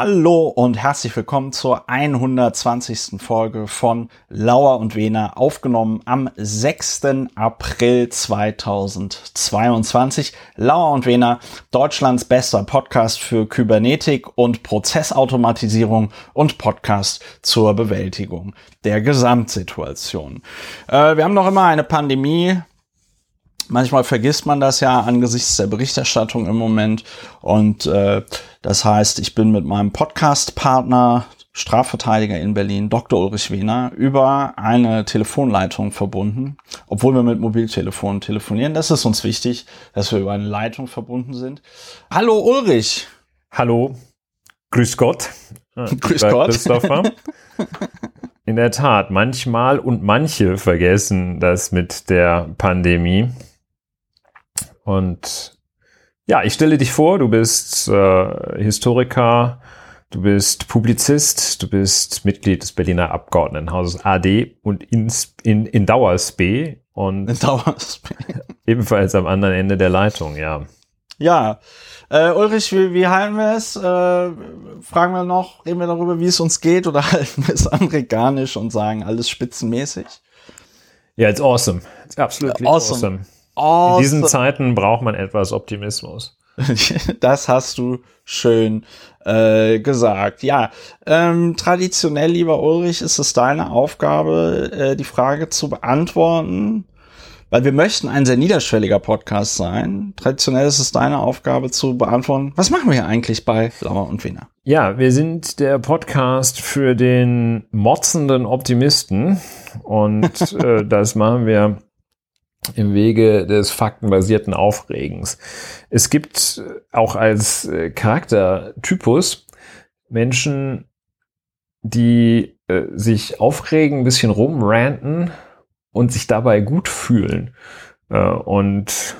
Hallo und herzlich willkommen zur 120. Folge von Lauer und Wena, aufgenommen am 6. April 2022. Lauer und Wena, Deutschlands bester Podcast für Kybernetik und Prozessautomatisierung und Podcast zur Bewältigung der Gesamtsituation. Äh, wir haben noch immer eine Pandemie, Manchmal vergisst man das ja angesichts der Berichterstattung im Moment. Und äh, das heißt, ich bin mit meinem Podcast-Partner, Strafverteidiger in Berlin, Dr. Ulrich Wehner, über eine Telefonleitung verbunden, obwohl wir mit Mobiltelefonen telefonieren. Das ist uns wichtig, dass wir über eine Leitung verbunden sind. Hallo Ulrich. Hallo. Grüß Gott. Grüß Gott. Christopher. In der Tat, manchmal und manche vergessen das mit der Pandemie. Und ja, ich stelle dich vor, du bist äh, Historiker, du bist Publizist, du bist Mitglied des Berliner Abgeordnetenhauses AD und in, in, in Dauersp und in Dauersp. ebenfalls am anderen Ende der Leitung, ja. Ja, äh, Ulrich, wie, wie halten wir es? Äh, fragen wir noch, reden wir darüber, wie es uns geht oder halten wir es amerikanisch und sagen alles spitzenmäßig? Ja, it's awesome. It's absolutely awesome. awesome. Awesome. In diesen Zeiten braucht man etwas Optimismus. das hast du schön äh, gesagt. Ja, ähm, traditionell, lieber Ulrich, ist es deine Aufgabe, äh, die Frage zu beantworten, weil wir möchten ein sehr niederschwelliger Podcast sein. Traditionell ist es deine Aufgabe zu beantworten, was machen wir hier eigentlich bei Lauer und Wiener? Ja, wir sind der Podcast für den motzenden Optimisten und äh, das machen wir im Wege des faktenbasierten Aufregens. Es gibt auch als äh, Charaktertypus Menschen, die äh, sich aufregen, ein bisschen rumranten und sich dabei gut fühlen. Äh, und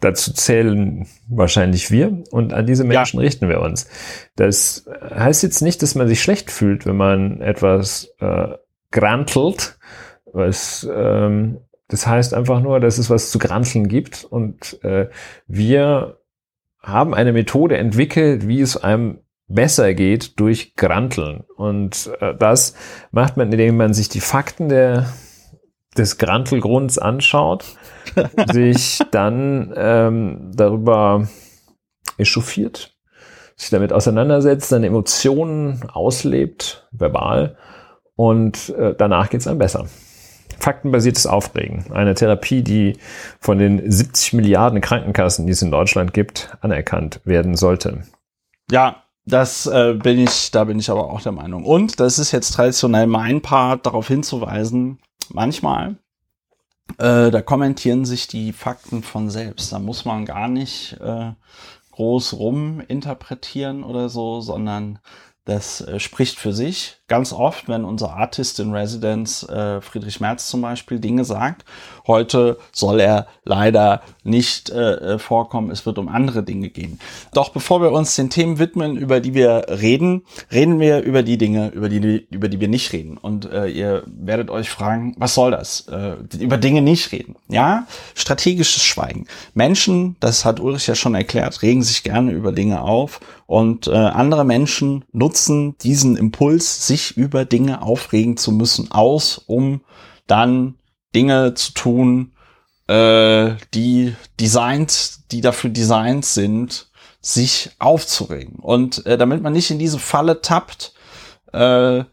dazu zählen wahrscheinlich wir und an diese Menschen ja. richten wir uns. Das heißt jetzt nicht, dass man sich schlecht fühlt, wenn man etwas äh, grantelt, was ähm, das heißt einfach nur, dass es was zu granteln gibt und äh, wir haben eine Methode entwickelt, wie es einem besser geht durch Granteln. Und äh, das macht man, indem man sich die Fakten der, des Grantelgrunds anschaut, sich dann ähm, darüber echauffiert, sich damit auseinandersetzt, seine Emotionen auslebt, verbal, und äh, danach geht es einem besser faktenbasiertes Aufregen. Eine Therapie, die von den 70 Milliarden Krankenkassen, die es in Deutschland gibt, anerkannt werden sollte. Ja, das äh, bin ich, da bin ich aber auch der Meinung. Und das ist jetzt traditionell mein Part, darauf hinzuweisen, manchmal, äh, da kommentieren sich die Fakten von selbst. Da muss man gar nicht äh, groß ruminterpretieren oder so, sondern das äh, spricht für sich. Ganz oft, wenn unser Artist in Residence äh, Friedrich Merz zum Beispiel Dinge sagt, heute soll er leider nicht äh, äh, vorkommen, es wird um andere Dinge gehen. Doch bevor wir uns den Themen widmen, über die wir reden, reden wir über die Dinge, über die, über die wir nicht reden. Und äh, ihr werdet euch fragen, was soll das? Äh, über Dinge nicht reden. Ja, strategisches Schweigen. Menschen, das hat Ulrich ja schon erklärt, regen sich gerne über Dinge auf und äh, andere Menschen nutzen diesen Impuls, sich über Dinge aufregen zu müssen, aus, um dann Dinge zu tun, äh, die designt, die dafür designt sind, sich aufzuregen. Und äh, damit man nicht in diese Falle tappt, äh,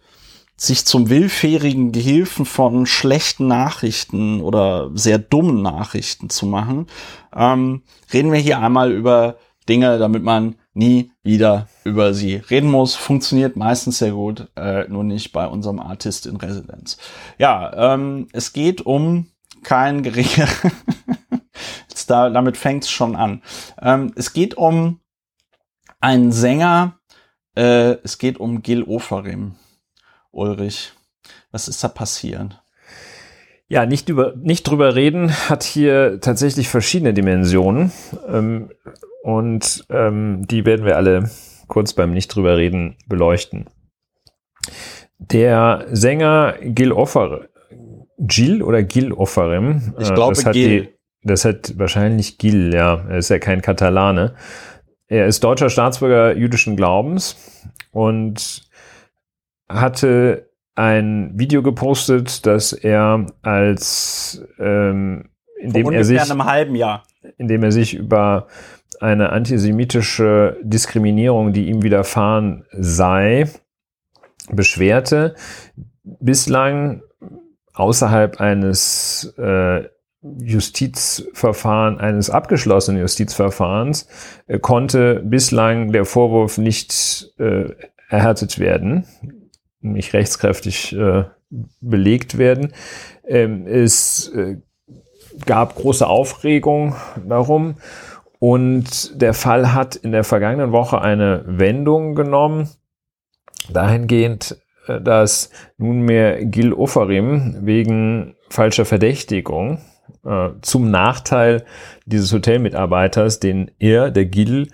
sich zum willfährigen Gehilfen von schlechten Nachrichten oder sehr dummen Nachrichten zu machen, ähm, reden wir hier einmal über Dinge, damit man nie wieder über sie reden muss. Funktioniert meistens sehr gut, äh, nur nicht bei unserem Artist in Residenz. Ja, ähm, es geht um kein geringer. da, damit fängt es schon an. Ähm, es geht um einen Sänger. Äh, es geht um Gil Oferim. Ulrich, was ist da passiert? Ja, nicht, über, nicht drüber reden hat hier tatsächlich verschiedene Dimensionen. Ähm, und ähm, die werden wir alle kurz beim Nicht drüber reden beleuchten. Der Sänger Gil Offer, Gil oder Gil Offerim, ich glaube das hat Gil. Die, das hat wahrscheinlich Gil, ja, er ist ja kein Katalane. Er ist deutscher Staatsbürger jüdischen Glaubens und hatte ein Video gepostet, das er als ähm, indem er sich einem halben Jahr, indem er sich über eine antisemitische Diskriminierung, die ihm widerfahren sei, beschwerte. Bislang außerhalb eines äh, Justizverfahren, eines abgeschlossenen Justizverfahrens, äh, konnte bislang der Vorwurf nicht äh, erhärtet werden, nicht rechtskräftig äh, belegt werden. Ähm, es äh, gab große Aufregung darum und der Fall hat in der vergangenen Woche eine Wendung genommen, dahingehend, äh, dass nunmehr Gil Ofarim wegen falscher Verdächtigung äh, zum Nachteil dieses Hotelmitarbeiters, den er, der Gil,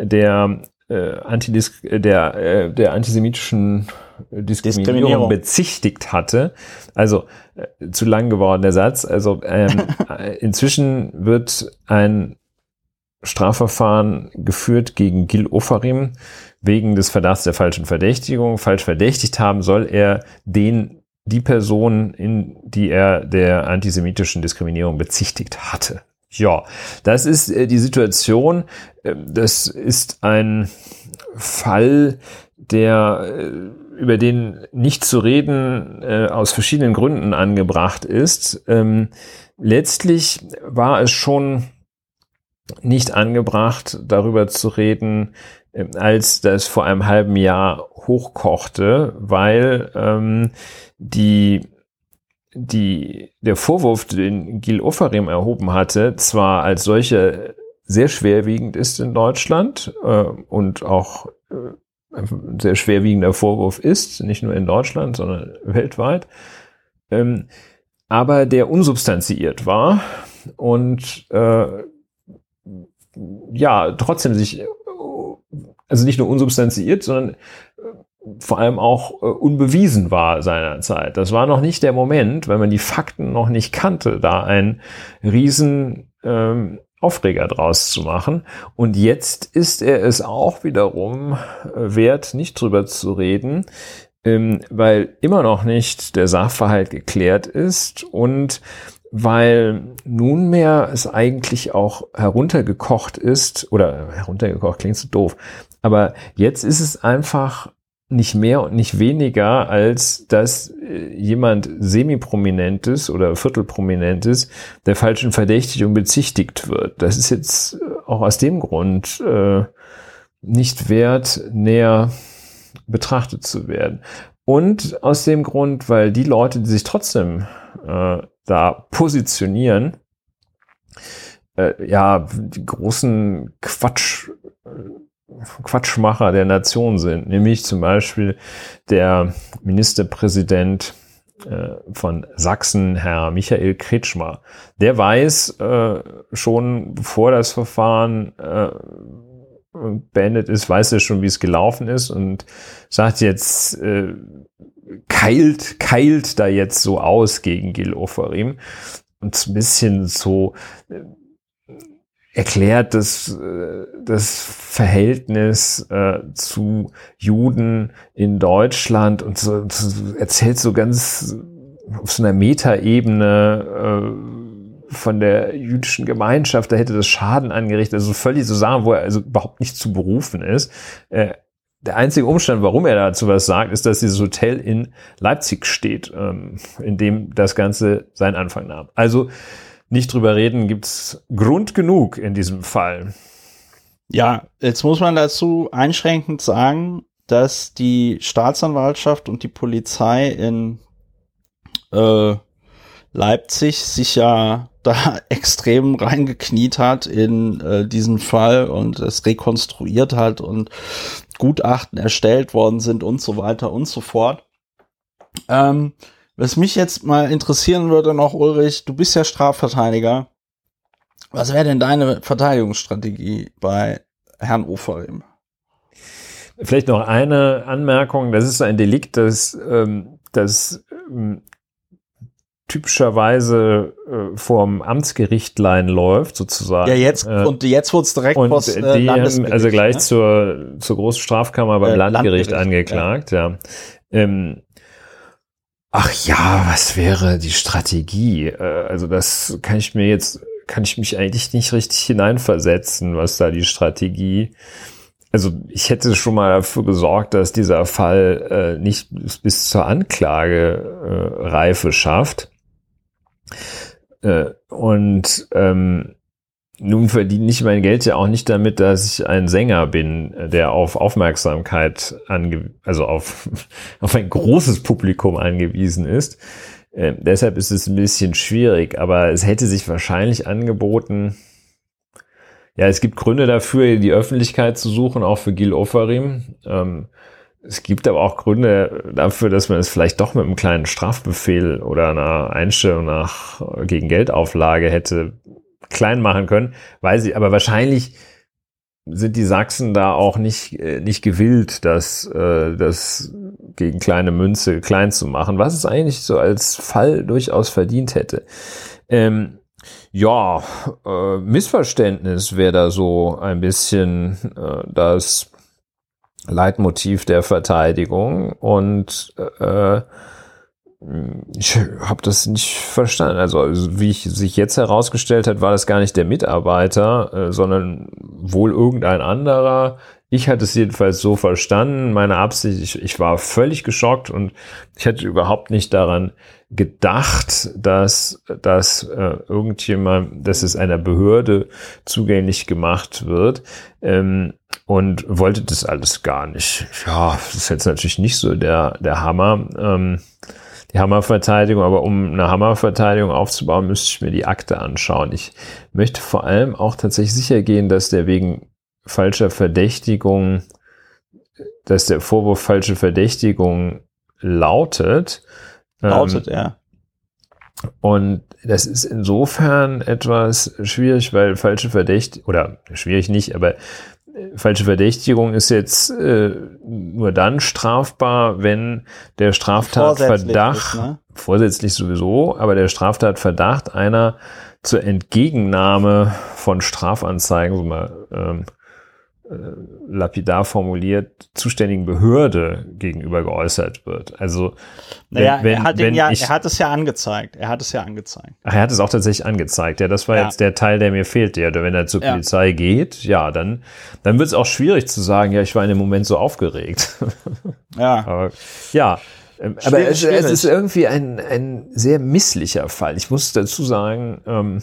der äh, Antidis der, äh, der antisemitischen Diskriminierung, Diskriminierung, bezichtigt hatte. Also äh, zu lang geworden der Satz. Also ähm, inzwischen wird ein Strafverfahren geführt gegen Gil Ofarim wegen des Verdachts der falschen Verdächtigung. Falsch verdächtigt haben soll er den die Person, in die er der antisemitischen Diskriminierung bezichtigt hatte. Ja, das ist äh, die Situation. Ähm, das ist ein Fall, der äh, über den nicht zu reden äh, aus verschiedenen Gründen angebracht ist. Ähm, letztlich war es schon nicht angebracht, darüber zu reden, äh, als das vor einem halben Jahr hochkochte, weil ähm, die die, der Vorwurf, den Gil Ofarim erhoben hatte, zwar als solcher sehr schwerwiegend ist in Deutschland äh, und auch äh, ein sehr schwerwiegender Vorwurf ist, nicht nur in Deutschland, sondern weltweit, ähm, aber der unsubstanziiert war und äh, ja, trotzdem sich, also nicht nur unsubstanziiert, sondern äh, vor allem auch äh, unbewiesen war seinerzeit. Das war noch nicht der Moment, weil man die Fakten noch nicht kannte, da ein riesen ähm, Aufreger draus zu machen. Und jetzt ist er es auch wiederum äh, wert, nicht drüber zu reden, ähm, weil immer noch nicht der Sachverhalt geklärt ist und weil nunmehr es eigentlich auch heruntergekocht ist, oder heruntergekocht klingt so doof, aber jetzt ist es einfach nicht mehr und nicht weniger, als dass äh, jemand semi-prominentes oder viertelprominentes der falschen Verdächtigung bezichtigt wird. Das ist jetzt äh, auch aus dem Grund äh, nicht wert, näher betrachtet zu werden. Und aus dem Grund, weil die Leute, die sich trotzdem äh, da positionieren, äh, ja, die großen Quatsch Quatschmacher der Nation sind, nämlich zum Beispiel der Ministerpräsident äh, von Sachsen, Herr Michael Kretschmer. Der weiß äh, schon, bevor das Verfahren äh, beendet ist, weiß er schon, wie es gelaufen ist und sagt jetzt, keilt, keilt da jetzt so aus gegen Gil Oferim und ein bisschen so erklärt das, äh, das Verhältnis äh, zu Juden in Deutschland und so, so erzählt so ganz auf so einer Metaebene äh, von der jüdischen Gemeinschaft, da hätte das Schaden angerichtet, also völlig so Sachen, wo er also überhaupt nicht zu berufen ist. Äh, der einzige Umstand, warum er dazu was sagt, ist, dass dieses Hotel in Leipzig steht, ähm, in dem das Ganze seinen Anfang nahm. Also nicht drüber reden, gibt's Grund genug in diesem Fall. Ja, jetzt muss man dazu einschränkend sagen, dass die Staatsanwaltschaft und die Polizei in äh, Leipzig sich ja da extrem reingekniet hat in äh, diesen Fall und es rekonstruiert hat und Gutachten erstellt worden sind und so weiter und so fort. Ähm, was mich jetzt mal interessieren würde noch, Ulrich, du bist ja Strafverteidiger. Was wäre denn deine Verteidigungsstrategie bei Herrn Oferim? Vielleicht noch eine Anmerkung. Das ist ein Delikt, das, ähm, das ähm, typischerweise äh, vorm Amtsgerichtlein läuft, sozusagen. Ja, jetzt, äh, und jetzt wurde es direkt und vors, die äh, haben also gleich ne? zur, zur großen Strafkammer beim Äh, Landgericht, Landgericht, angeklagt, ja. Ähm, ach ja, was wäre die Strategie? Äh, also das kann ich mir jetzt, kann ich mich eigentlich nicht richtig hineinversetzen, was da die Strategie also ich hätte schon mal dafür gesorgt, dass dieser Fall äh, nicht bis, zur Anklagereife äh, Reife schafft. Und ähm, nun verdiene ich mein Geld ja auch nicht damit, dass ich ein Sänger bin, der auf Aufmerksamkeit ange also auf, auf ein großes Publikum angewiesen ist. Äh, deshalb ist es ein bisschen schwierig, aber es hätte sich wahrscheinlich angeboten, ja, es gibt Gründe dafür, die Öffentlichkeit zu suchen, auch für Gil Ofarim. Ähm, es gibt aber auch Gründe dafür, dass man es vielleicht doch mit einem kleinen Strafbefehl oder einer Einstellung nach gegen Geldauflage hätte klein machen können, weil sie, aber wahrscheinlich sind die Sachsen da auch nicht, äh, nicht gewillt, das, äh, das gegen kleine Münze klein zu machen, was es eigentlich so als Fall durchaus verdient hätte. Ähm, ja, äh, Missverständnis wäre da so ein bisschen äh, das Leitmotiv der Verteidigung und äh, ich habe das nicht verstanden. Also, wie ich, sich jetzt herausgestellt hat, war das gar nicht der Mitarbeiter, äh, sondern wohl irgendein anderer. Ich hatte es jedenfalls so verstanden. Meine Absicht, ich, ich war völlig geschockt und ich hatte überhaupt nicht daran gedacht, dass, dass äh, irgendjemand, dass es einer Behörde zugänglich gemacht wird ähm, und wollte das alles gar nicht. Ja, das ist jetzt natürlich nicht so der, der Hammer. Ähm, die Hammerverteidigung, aber um eine Hammerverteidigung aufzubauen, müsste ich mir die Akte anschauen. Ich möchte vor allem auch tatsächlich sicher gehen, dass der wegen falscher Verdächtigung, dass der Vorwurf falsche Verdächtigung lautet. Lautet, ähm, ja. Und das ist insofern etwas schwierig, weil falsche Verdächtigung, oder schwierig nicht, aber falsche Verdächtigung ist jetzt äh, nur dann strafbar, wenn der Straftatverdacht, ist, ne? vorsätzlich sowieso, aber der Straftatverdacht einer zur Entgegennahme von Strafanzeigen, so mal ähm, äh, lapidar formuliert, zuständigen Behörde gegenüber geäußert wird. Also Naja, wenn, er, hat wenn ja, ich, er hat es ja angezeigt. Er hat es ja angezeigt. Ach, er hat es auch tatsächlich angezeigt. Ja, das war Ja. jetzt der Teil, der mir fehlte. Ja, wenn er zur Ja. Polizei geht, ja, dann, dann wird es auch schwierig zu sagen, ja, ich war in dem Moment so aufgeregt. Ja. aber ja, ähm, aber es, es ist irgendwie ein, ein sehr misslicher Fall. Ich muss dazu sagen, ähm,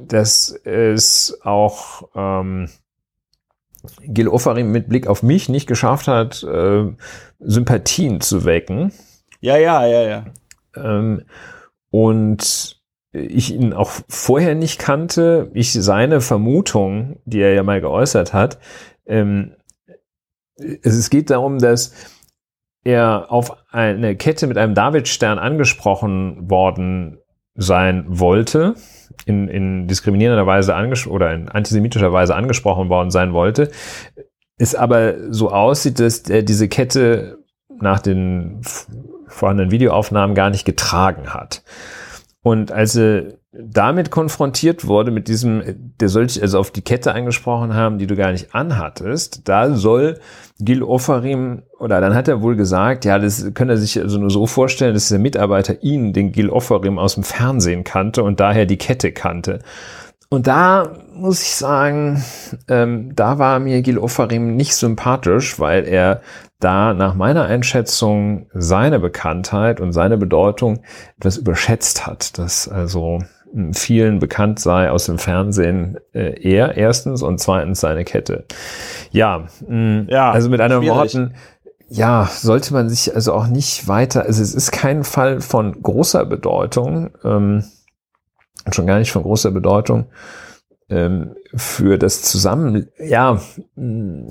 dass es auch ähm, Gil Ofarim mit Blick auf mich nicht geschafft hat, äh, Sympathien zu wecken. Ja, ja, ja, ja. Ähm, und ich ihn auch vorher nicht kannte, ich seine Vermutung, die er ja mal geäußert hat, ähm, es, es geht darum, dass er auf eine Kette mit einem Davidstern angesprochen worden sein wollte, in, in diskriminierender Weise oder in antisemitischer Weise angesprochen worden sein wollte, es aber so aussieht, dass er diese Kette nach den vorhandenen Videoaufnahmen gar nicht getragen hat. Und als er damit konfrontiert wurde, mit diesem, der soll dich also auf die Kette angesprochen haben, die du gar nicht anhattest, da soll Gil Ofarim, oder dann hat er wohl gesagt, ja, das kann er sich also nur so vorstellen, dass der Mitarbeiter ihn, den Gil Ofarim aus dem Fernsehen kannte und daher die Kette kannte. Und da muss ich sagen, ähm, da war mir Gil Ofarim nicht sympathisch, weil er da nach meiner Einschätzung seine Bekanntheit und seine Bedeutung etwas überschätzt hat, dass also m, vielen bekannt sei aus dem Fernsehen äh, er erstens und zweitens seine Kette. Ja, mh, Ja, also mit anderen schwierig. Worten, ja, sollte man sich also auch nicht weiter, also es ist kein Fall von großer Bedeutung, ähm, und schon gar nicht von großer Bedeutung ähm, für das Zusammen, ja, mh,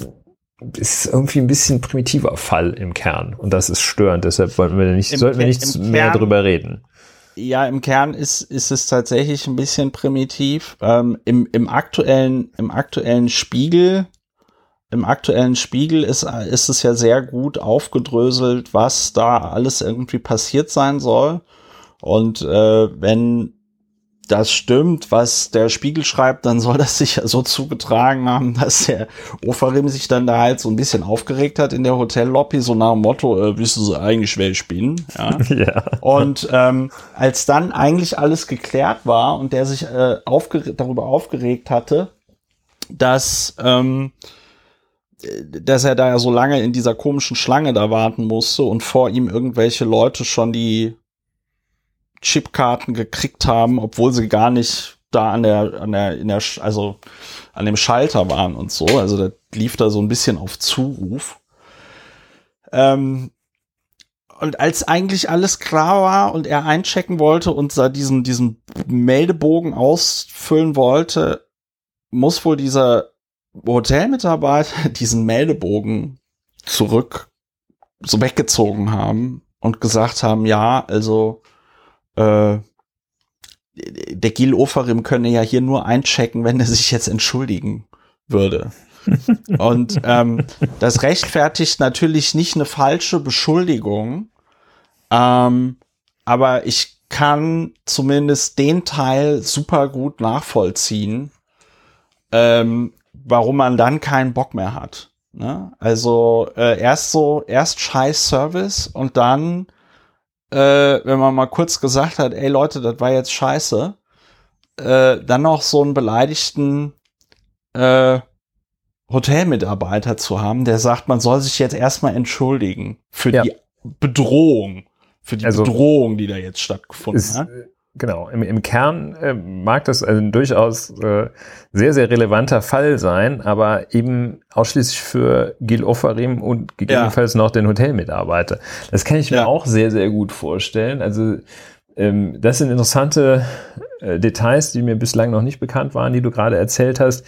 ist irgendwie ein bisschen primitiver Fall im Kern und das ist störend. Deshalb wollten wir nicht, Im sollten wir nicht mehr Kern- drüber reden. Ja, im Kern ist, ist es tatsächlich ein bisschen primitiv. Ähm, im, im aktuellen, im aktuellen Spiegel, im aktuellen Spiegel ist, ist es ja sehr gut aufgedröselt, was da alles irgendwie passiert sein soll. Und äh, wenn das stimmt, was der Spiegel schreibt, dann soll das sich ja so zugetragen haben, dass der Ofarim sich dann da halt so ein bisschen aufgeregt hat in der Hotellobby, so nach dem Motto, äh, wissen Sie eigentlich, wer ich bin? Ja. ja. Und ähm, als dann eigentlich alles geklärt war und der sich äh, aufgere darüber aufgeregt hatte, dass ähm, dass er da ja so lange in dieser komischen Schlange da warten musste und vor ihm irgendwelche Leute schon die Chipkarten gekriegt haben, obwohl sie gar nicht da an der, an der, in der, also an dem Schalter waren und so. Also der lief da so ein bisschen auf Zuruf. Ähm, und als eigentlich alles klar war und er einchecken wollte und da diesen, diesen Meldebogen ausfüllen wollte, muss wohl dieser Hotelmitarbeiter diesen Meldebogen zurück so weggezogen haben und gesagt haben, ja, also äh, der Gil Ofarim könne ja hier nur einchecken, wenn er sich jetzt entschuldigen würde. Und ähm, das rechtfertigt natürlich nicht eine falsche Beschuldigung, ähm, aber ich kann zumindest den Teil super gut nachvollziehen, ähm, warum man dann keinen Bock mehr hat. Ne? Also äh, erst so, erst scheiß Service und dann äh, wenn man mal kurz gesagt hat, ey Leute, das war jetzt scheiße, äh, dann noch so einen beleidigten äh, Hotelmitarbeiter zu haben, der sagt, man soll sich jetzt erstmal entschuldigen für ja. die Bedrohung, für die also, Bedrohung, die da jetzt stattgefunden ist, hat. Genau, im, im Kern äh, mag das ein durchaus äh, sehr, sehr relevanter Fall sein, aber eben ausschließlich für Gil Ofarim und gegebenenfalls ja. noch den Hotelmitarbeiter. Das kann ich mir ja. auch sehr, sehr gut vorstellen. Also ähm, das sind interessante äh, Details, die mir bislang noch nicht bekannt waren, die du gerade erzählt hast.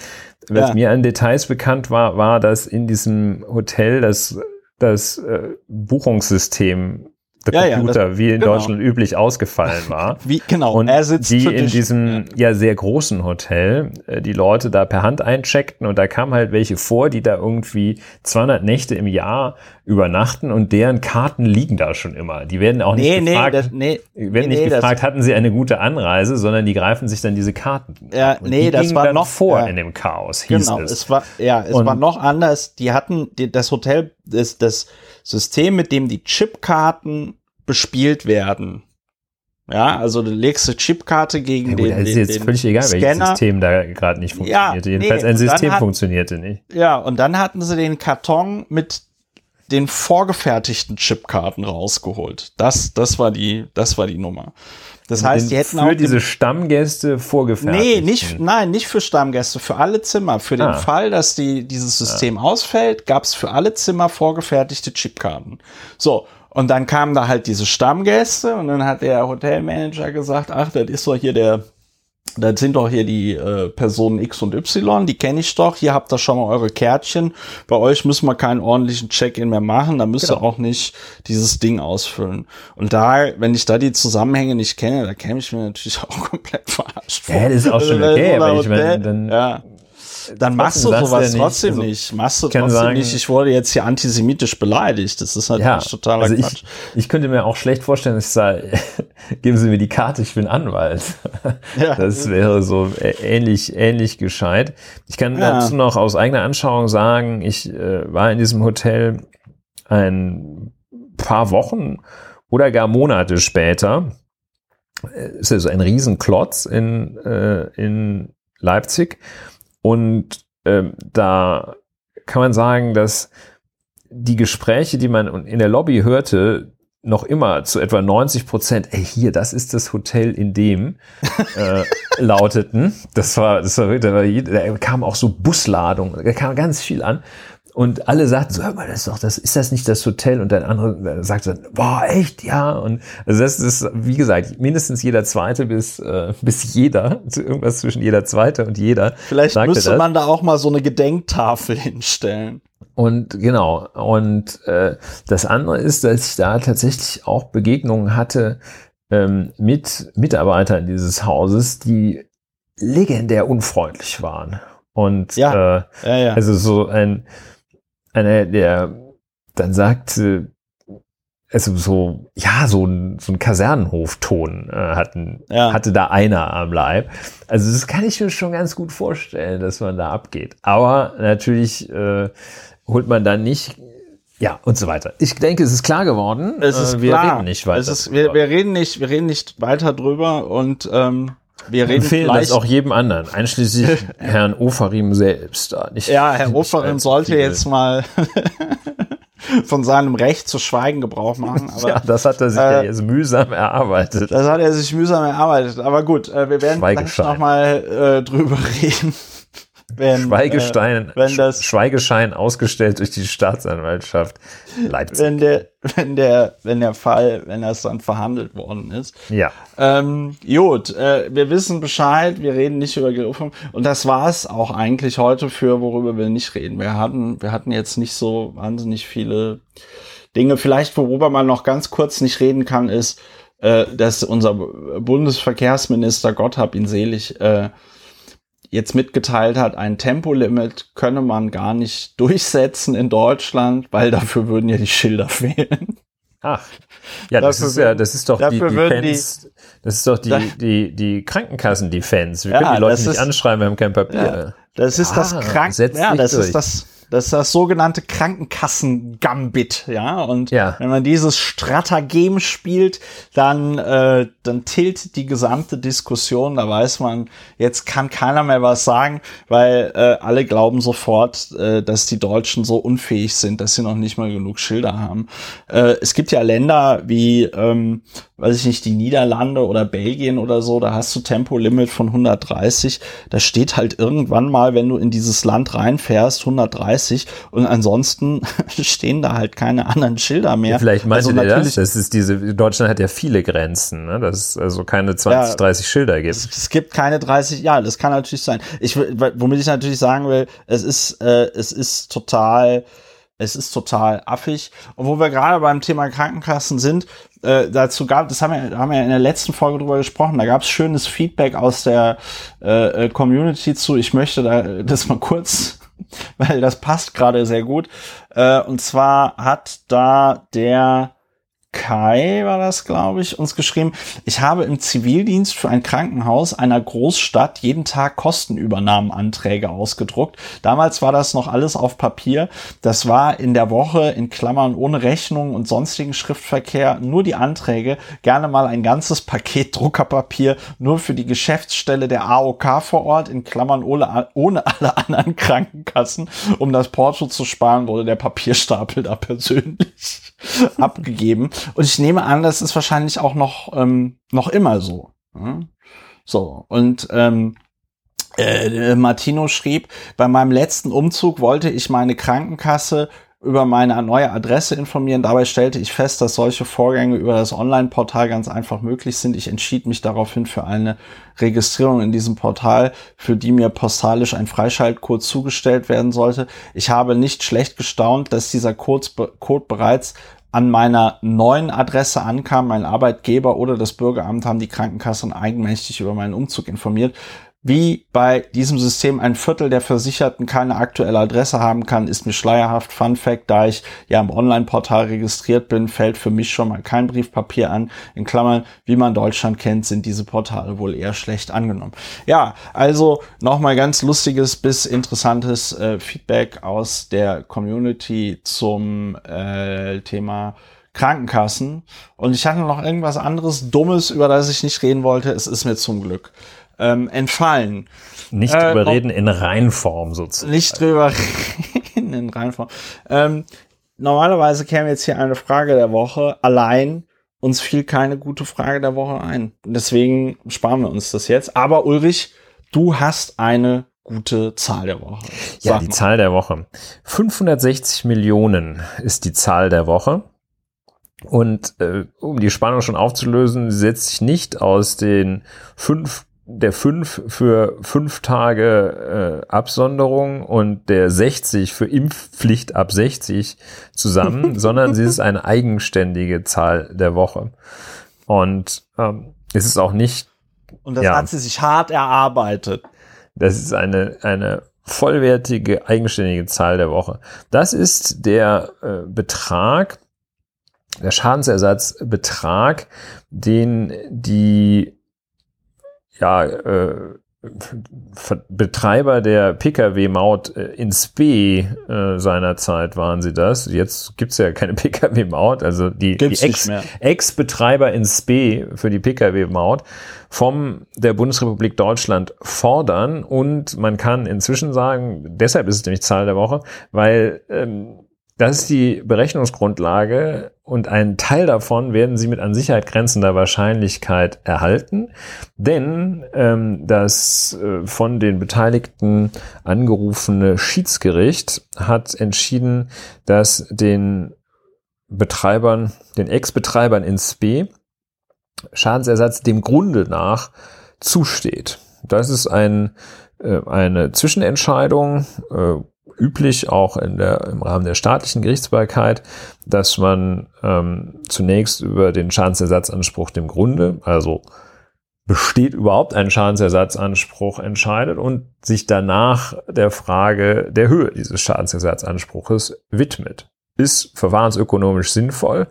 Was ja. mir an Details bekannt war, war, dass in diesem Hotel das, das äh, Buchungssystem der ja, Computer, ja, das, wie in genau. Deutschland üblich, ausgefallen war. Wie, genau, und er sitzt die in diesem ja. ja. sehr großen Hotel äh, die Leute da per Hand eincheckten und da kamen halt welche vor, die da irgendwie 200 Nächte im Jahr übernachten und deren Karten liegen da schon immer. Die werden auch nicht nee, gefragt, nee, das, nee, werden nicht gefragt, hatten sie eine gute Anreise, sondern die greifen sich dann diese Karten. Ja, und nee, das war noch vor in dem Chaos. Hieß genau, es. es war ja, es und, war noch anders. Die hatten die, das Hotel, das, das System, mit dem die Chipkarten bespielt werden. Ja, also du legst eine Chipkarte gegen ja, gut, den, den, ist jetzt den völlig egal, Scanner. welches System da gerade nicht funktionierte. Ja, Jedenfalls nee, ein System hat, funktionierte nicht. Ja, und dann hatten sie den Karton mit den vorgefertigten Chipkarten rausgeholt. Das, das war die, das war die Nummer. Das heißt, den, die hätten für auch diese Stammgäste vorgefertigt. Nee, nicht, nein, nicht für Stammgäste, für alle Zimmer. Für den ah. Fall, dass die, dieses System ah. ausfällt, gab es für alle Zimmer vorgefertigte Chipkarten. So, und dann kamen da halt diese Stammgäste und dann hat der Hotelmanager gesagt, ach, das ist doch hier der, das sind doch hier die äh, Personen X und Y, die kenne ich doch, hier habt ihr schon mal eure Kärtchen. Bei euch müssen wir keinen ordentlichen Check-in mehr machen, da müsst ihr genau. auch nicht dieses Ding ausfüllen. Und da, wenn ich da die Zusammenhänge nicht kenne, da käme ich mir natürlich auch komplett verarscht vor. Ja, das ist auch schon also, okay, aber ich meine, dann, ja dann machst du sowas ja trotzdem also, nicht. Machst du trotzdem sagen, nicht, ich wurde jetzt hier antisemitisch beleidigt. Das ist natürlich ja, totaler also Quatsch. Ich, ich könnte mir auch schlecht vorstellen, dass ich sage, geben Sie mir die Karte, ich bin Anwalt. Ja. Das wäre so ähnlich, ähnlich gescheit. Ich kann ja. dazu noch aus eigener Anschauung sagen, ich äh, war in diesem Hotel ein paar Wochen oder gar Monate später. Es ist ein Riesenklotz in, äh, in Leipzig. Und ähm, da kann man sagen, dass die Gespräche, die man in der Lobby hörte, noch immer zu etwa 90 Prozent, ey, hier, das ist das Hotel in dem, äh, lauteten. Das war, das war, da, war, da kam auch so Busladung, da kam ganz viel an. Und alle sagten so, hör mal, das ist doch, das, ist das nicht das Hotel? Und der andere sagte dann, boah, echt, ja. Und also das ist, wie gesagt, mindestens jeder Zweite bis, äh, bis jeder, irgendwas zwischen jeder Zweite und jeder. Vielleicht müsste das. man da auch mal so eine Gedenktafel hinstellen. Und genau, und äh, das andere ist, dass ich da tatsächlich auch Begegnungen hatte ähm, mit Mitarbeitern dieses Hauses, die legendär unfreundlich waren. Und ja, äh, ja, ja. also so ein einer, der dann sagt, also so, ja, so ein, so ein Kasernenhofton äh, hatten, Ja. hatte da einer am Leib. Also das kann ich mir schon ganz gut vorstellen, dass man da abgeht. Aber natürlich äh, holt man dann nicht, ja, und so weiter. Ich denke, es ist klar geworden. Es ist Äh, wir klar. reden nicht weiter. Es ist, wir, wir reden nicht, wir reden nicht weiter drüber und ähm, wir reden empfehlen das auch jedem anderen, einschließlich Herrn Ofarim selbst. Nicht, ja, Herr allzu sollte viel. jetzt mal von seinem Recht zu schweigen Gebrauch machen. Aber Ja, das hat er sich Äh, ja jetzt mühsam erarbeitet. Das hat er sich mühsam erarbeitet. Aber gut, äh, wir werden gleich Schweigeschein. noch mal äh, drüber reden. Wenn, Schweigestein, Äh, wenn das, Schweigeschein ausgestellt durch die Staatsanwaltschaft Leipzig. wenn der, wenn der, wenn der Fall, wenn das dann verhandelt worden ist. Ja. Ähm, gut, äh, wir wissen Bescheid, wir reden nicht über Gerufung. Und das war's auch eigentlich heute für, worüber wir nicht reden. Wir hatten, wir hatten jetzt nicht so wahnsinnig viele Dinge. Vielleicht, worüber man noch ganz kurz nicht reden kann, ist, äh, dass unser Bundesverkehrsminister, Gott hab ihn selig, äh, jetzt mitgeteilt hat, ein Tempolimit könne man gar nicht durchsetzen in Deutschland, weil dafür würden ja die Schilder fehlen. Ach. Ja, das Dafür ist ja, das ist doch die dafür würden die- das ist doch die, Da- die, die Krankenkassen-Defense. Wir Ja, können die Leute das nicht ist- anschreiben, wir haben kein Papier. Das ist das Ah, Krank setz ja, das durch. ist das das ist das sogenannte Krankenkassen-Gambit, ja. Und Ja. wenn man dieses Stratagem spielt, dann, äh, dann tilt die gesamte Diskussion. Da weiß man, jetzt kann keiner mehr was sagen, weil äh, alle glauben sofort, äh, dass die Deutschen so unfähig sind, dass sie noch nicht mal genug Schilder haben. Äh, es gibt ja Länder wie, ähm, weiß ich nicht, die Niederlande oder Belgien oder so, da hast du Tempolimit von 130. Da steht halt irgendwann mal, wenn du in dieses Land reinfährst, 130 und ansonsten stehen da halt keine anderen Schilder mehr. Vielleicht meinte also der das? natürlich, Das ist diese, Deutschland hat ja viele Grenzen, ne? dass es also keine 20, Ja. 30 Schilder gibt. es gibt keine 30, ja, das kann natürlich sein. Ich, womit ich natürlich sagen will, es ist, äh, es ist total, es ist total affig. Und wo wir gerade beim Thema Krankenkassen sind, äh, dazu gab, das haben wir, haben wir in der letzten Folge drüber gesprochen, da gab es schönes Feedback aus der äh, äh, Community zu. Ich möchte da das mal kurz, weil das passt gerade sehr gut. Äh, und zwar hat da der Kai war das, glaube ich, uns geschrieben. Ich habe im Zivildienst für ein Krankenhaus einer Großstadt jeden Tag Kostenübernahmenanträge ausgedruckt. Damals war das noch alles auf Papier. Das war in der Woche in Klammern ohne Rechnung und sonstigen Schriftverkehr nur die Anträge, gerne mal ein ganzes Paket Druckerpapier nur für die Geschäftsstelle der AOK vor Ort in Klammern ohne, ohne alle anderen Krankenkassen. Um das Porto zu sparen, wurde der Papierstapel da persönlich abgegeben. Und ich nehme an, das ist wahrscheinlich auch noch, ähm, noch immer so. Ja? So, und ähm, äh, Martino schrieb, bei meinem letzten Umzug wollte ich meine Krankenkasse über meine neue Adresse informieren. Dabei stellte ich fest, dass solche Vorgänge über das Online-Portal ganz einfach möglich sind. Ich entschied mich daraufhin für eine Registrierung in diesem Portal, für die mir postalisch ein Freischaltcode zugestellt werden sollte. Ich habe nicht schlecht gestaunt, dass dieser Code, bereits an meiner neuen Adresse ankam. Mein Arbeitgeber oder das Bürgeramt haben die Krankenkasse eigenmächtig über meinen Umzug informiert. Wie bei diesem System ein Viertel der Versicherten keine aktuelle Adresse haben kann, ist mir schleierhaft. Fun Fact, da ich ja im Online-Portal registriert bin, fällt für mich schon mal kein Briefpapier an. In Klammern, wie man Deutschland kennt, sind diese Portale wohl eher schlecht angenommen. Ja, also nochmal ganz lustiges bis interessantes äh, Feedback aus der Community zum äh, Thema Krankenkassen. Und ich hatte noch irgendwas anderes Dummes, über das ich nicht reden wollte. Es ist mir zum Glück ähm, entfallen. Nicht Äh, drüber reden in Reinform sozusagen. Nicht drüber reden in Reinform. Ähm, normalerweise käme jetzt hier eine Frage der Woche. Allein uns fiel keine gute Frage der Woche ein. Deswegen sparen wir uns das jetzt. Aber Ulrich, du hast eine gute Zahl der Woche. Ja, Sag die mal. Zahl der Woche. 560 Millionen ist die Zahl der Woche. Und äh, um die Spannung schon aufzulösen, setzt sich nicht aus den fünf der fünf für fünf Tage äh, Absonderung und der 60 für Impfpflicht ab 60 zusammen, sondern sie ist eine eigenständige Zahl der Woche. Und ähm, es ist auch nicht Und das ja. hat sie sich hart erarbeitet. Das ist eine, eine vollwertige, eigenständige Zahl der Woche. Das ist der äh, Betrag, der Schadensersatzbetrag, den die ja, äh, Betreiber der Pkw-Maut äh, in Spee äh, seinerzeit waren sie das. Jetzt gibt's ja keine Pkw-Maut, also die, die Ex-Betreiber Ex in Spee für die Pkw-Maut vom der Bundesrepublik Deutschland fordern. Und man kann inzwischen sagen, deshalb ist es nämlich Zahl der Woche, weil ähm, das ist die Berechnungsgrundlage und einen Teil davon werden Sie mit an Sicherheit grenzender Wahrscheinlichkeit erhalten, denn ähm, das äh, von den Beteiligten angerufene Schiedsgericht hat entschieden, dass den Betreibern, den Ex-Betreibern in SPE Schadensersatz dem Grunde nach zusteht. Das ist ein, äh, eine Zwischenentscheidung, äh, üblich auch in der, im Rahmen der staatlichen Gerichtsbarkeit, dass man ähm, zunächst über den Schadensersatzanspruch dem Grunde, also besteht überhaupt ein Schadensersatzanspruch, entscheidet und sich danach der Frage der Höhe dieses Schadensersatzanspruches widmet. Ist verfahrensökonomisch sinnvoll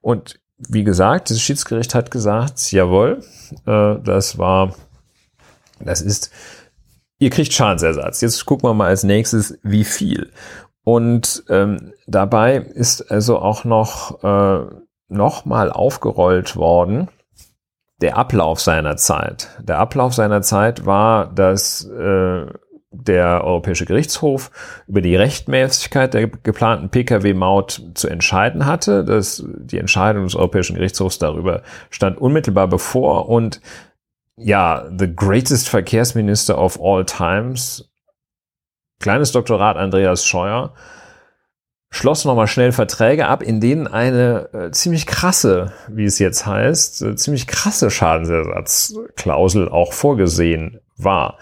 und wie gesagt, dieses Schiedsgericht hat gesagt, jawohl, äh, das war, das ist ihr kriegt Schadensersatz. Jetzt gucken wir mal als nächstes, wie viel. Und ähm, dabei ist also auch noch, äh, noch mal aufgerollt worden, der Ablauf seiner Zeit. Der Ablauf seiner Zeit war, dass äh, der Europäische Gerichtshof über die Rechtmäßigkeit der geplanten Pkw-Maut zu entscheiden hatte. Das, die Entscheidung des Europäischen Gerichtshofs darüber stand unmittelbar bevor und ja, the greatest Verkehrsminister of all times, kleines Doktorat Andreas Scheuer, schloss nochmal schnell Verträge ab, in denen eine äh, ziemlich krasse, wie es jetzt heißt, äh, ziemlich krasse Schadensersatzklausel auch vorgesehen war.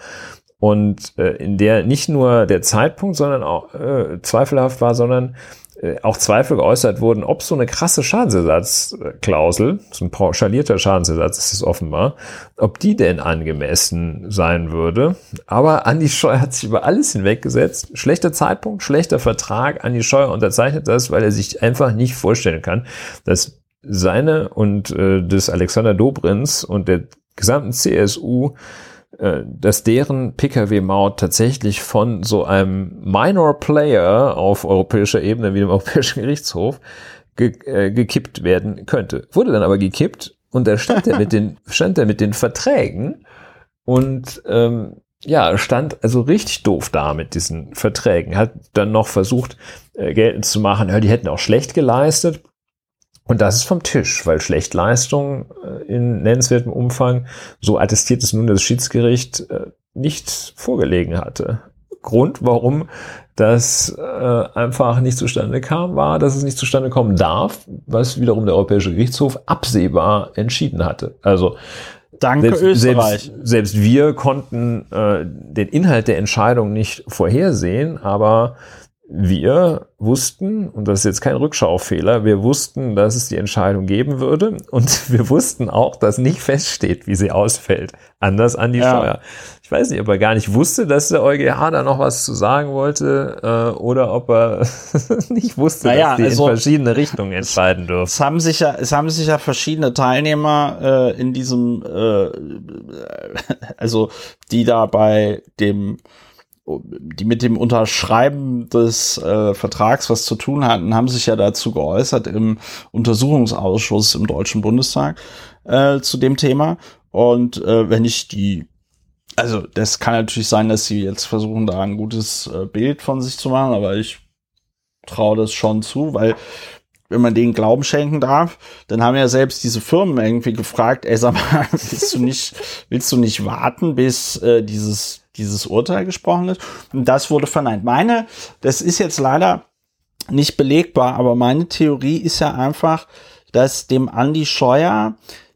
Und äh, in der nicht nur der Zeitpunkt, sondern auch äh, zweifelhaft war, sondern auch Zweifel geäußert wurden, ob so eine krasse Schadensersatzklausel, so ein pauschalierter Schadensersatz ist es offenbar, ob die denn angemessen sein würde. Aber Andi Scheuer hat sich über alles hinweggesetzt. Schlechter Zeitpunkt, schlechter Vertrag. Andi Scheuer unterzeichnet das, weil er sich einfach nicht vorstellen kann, dass seine und äh, des Alexander Dobrins und der gesamten CSU äh, dass deren Pkw-Maut tatsächlich von so einem Minor Player auf europäischer Ebene wie dem Europäischen Gerichtshof ge äh, gekippt werden könnte. Wurde dann aber gekippt und da stand er mit den, stand er mit den Verträgen und ähm, ja, stand also richtig doof da mit diesen Verträgen. Hat dann noch versucht, äh, geltend zu machen, ja, die hätten auch schlecht geleistet. Und das ist vom Tisch, weil Schlechtleistung äh, in nennenswertem Umfang, so attestiert es nun das Schiedsgericht, äh, nicht vorgelegen hatte. Grund, warum das äh, einfach nicht zustande kam, war, dass es nicht zustande kommen darf, was wiederum der Europäische Gerichtshof absehbar entschieden hatte. Also Danke selbst, Österreich. Selbst, selbst wir konnten äh, den Inhalt der Entscheidung nicht vorhersehen, aber wir wussten, und das ist jetzt kein Rückschaufehler, wir wussten, dass es die Entscheidung geben würde und wir wussten auch, dass nicht feststeht, wie sie ausfällt. Anders an die ja. Steuer. Ich weiß nicht, ob er gar nicht wusste, dass der EuGH da noch was zu sagen wollte äh, oder ob er nicht wusste, naja, dass die also, in verschiedene Richtungen entscheiden dürfen. Es haben sich ja, es haben sich ja verschiedene Teilnehmer äh, in diesem, äh, also die da bei dem die mit dem Unterschreiben des äh, Vertrags was zu tun hatten, haben sich ja dazu geäußert im Untersuchungsausschuss im Deutschen Bundestag äh, zu dem Thema. Und äh, wenn ich die, also das kann natürlich sein, dass sie jetzt versuchen, da ein gutes äh, Bild von sich zu machen, aber ich traue das schon zu, weil wenn man denen Glauben schenken darf, dann haben ja selbst diese Firmen irgendwie gefragt, ey, sag mal, willst du nicht, willst du nicht warten, bis äh, dieses dieses Urteil gesprochen ist. Und das wurde verneint. Meine, das ist jetzt leider nicht belegbar, aber meine Theorie ist ja einfach, dass dem Andi Scheuer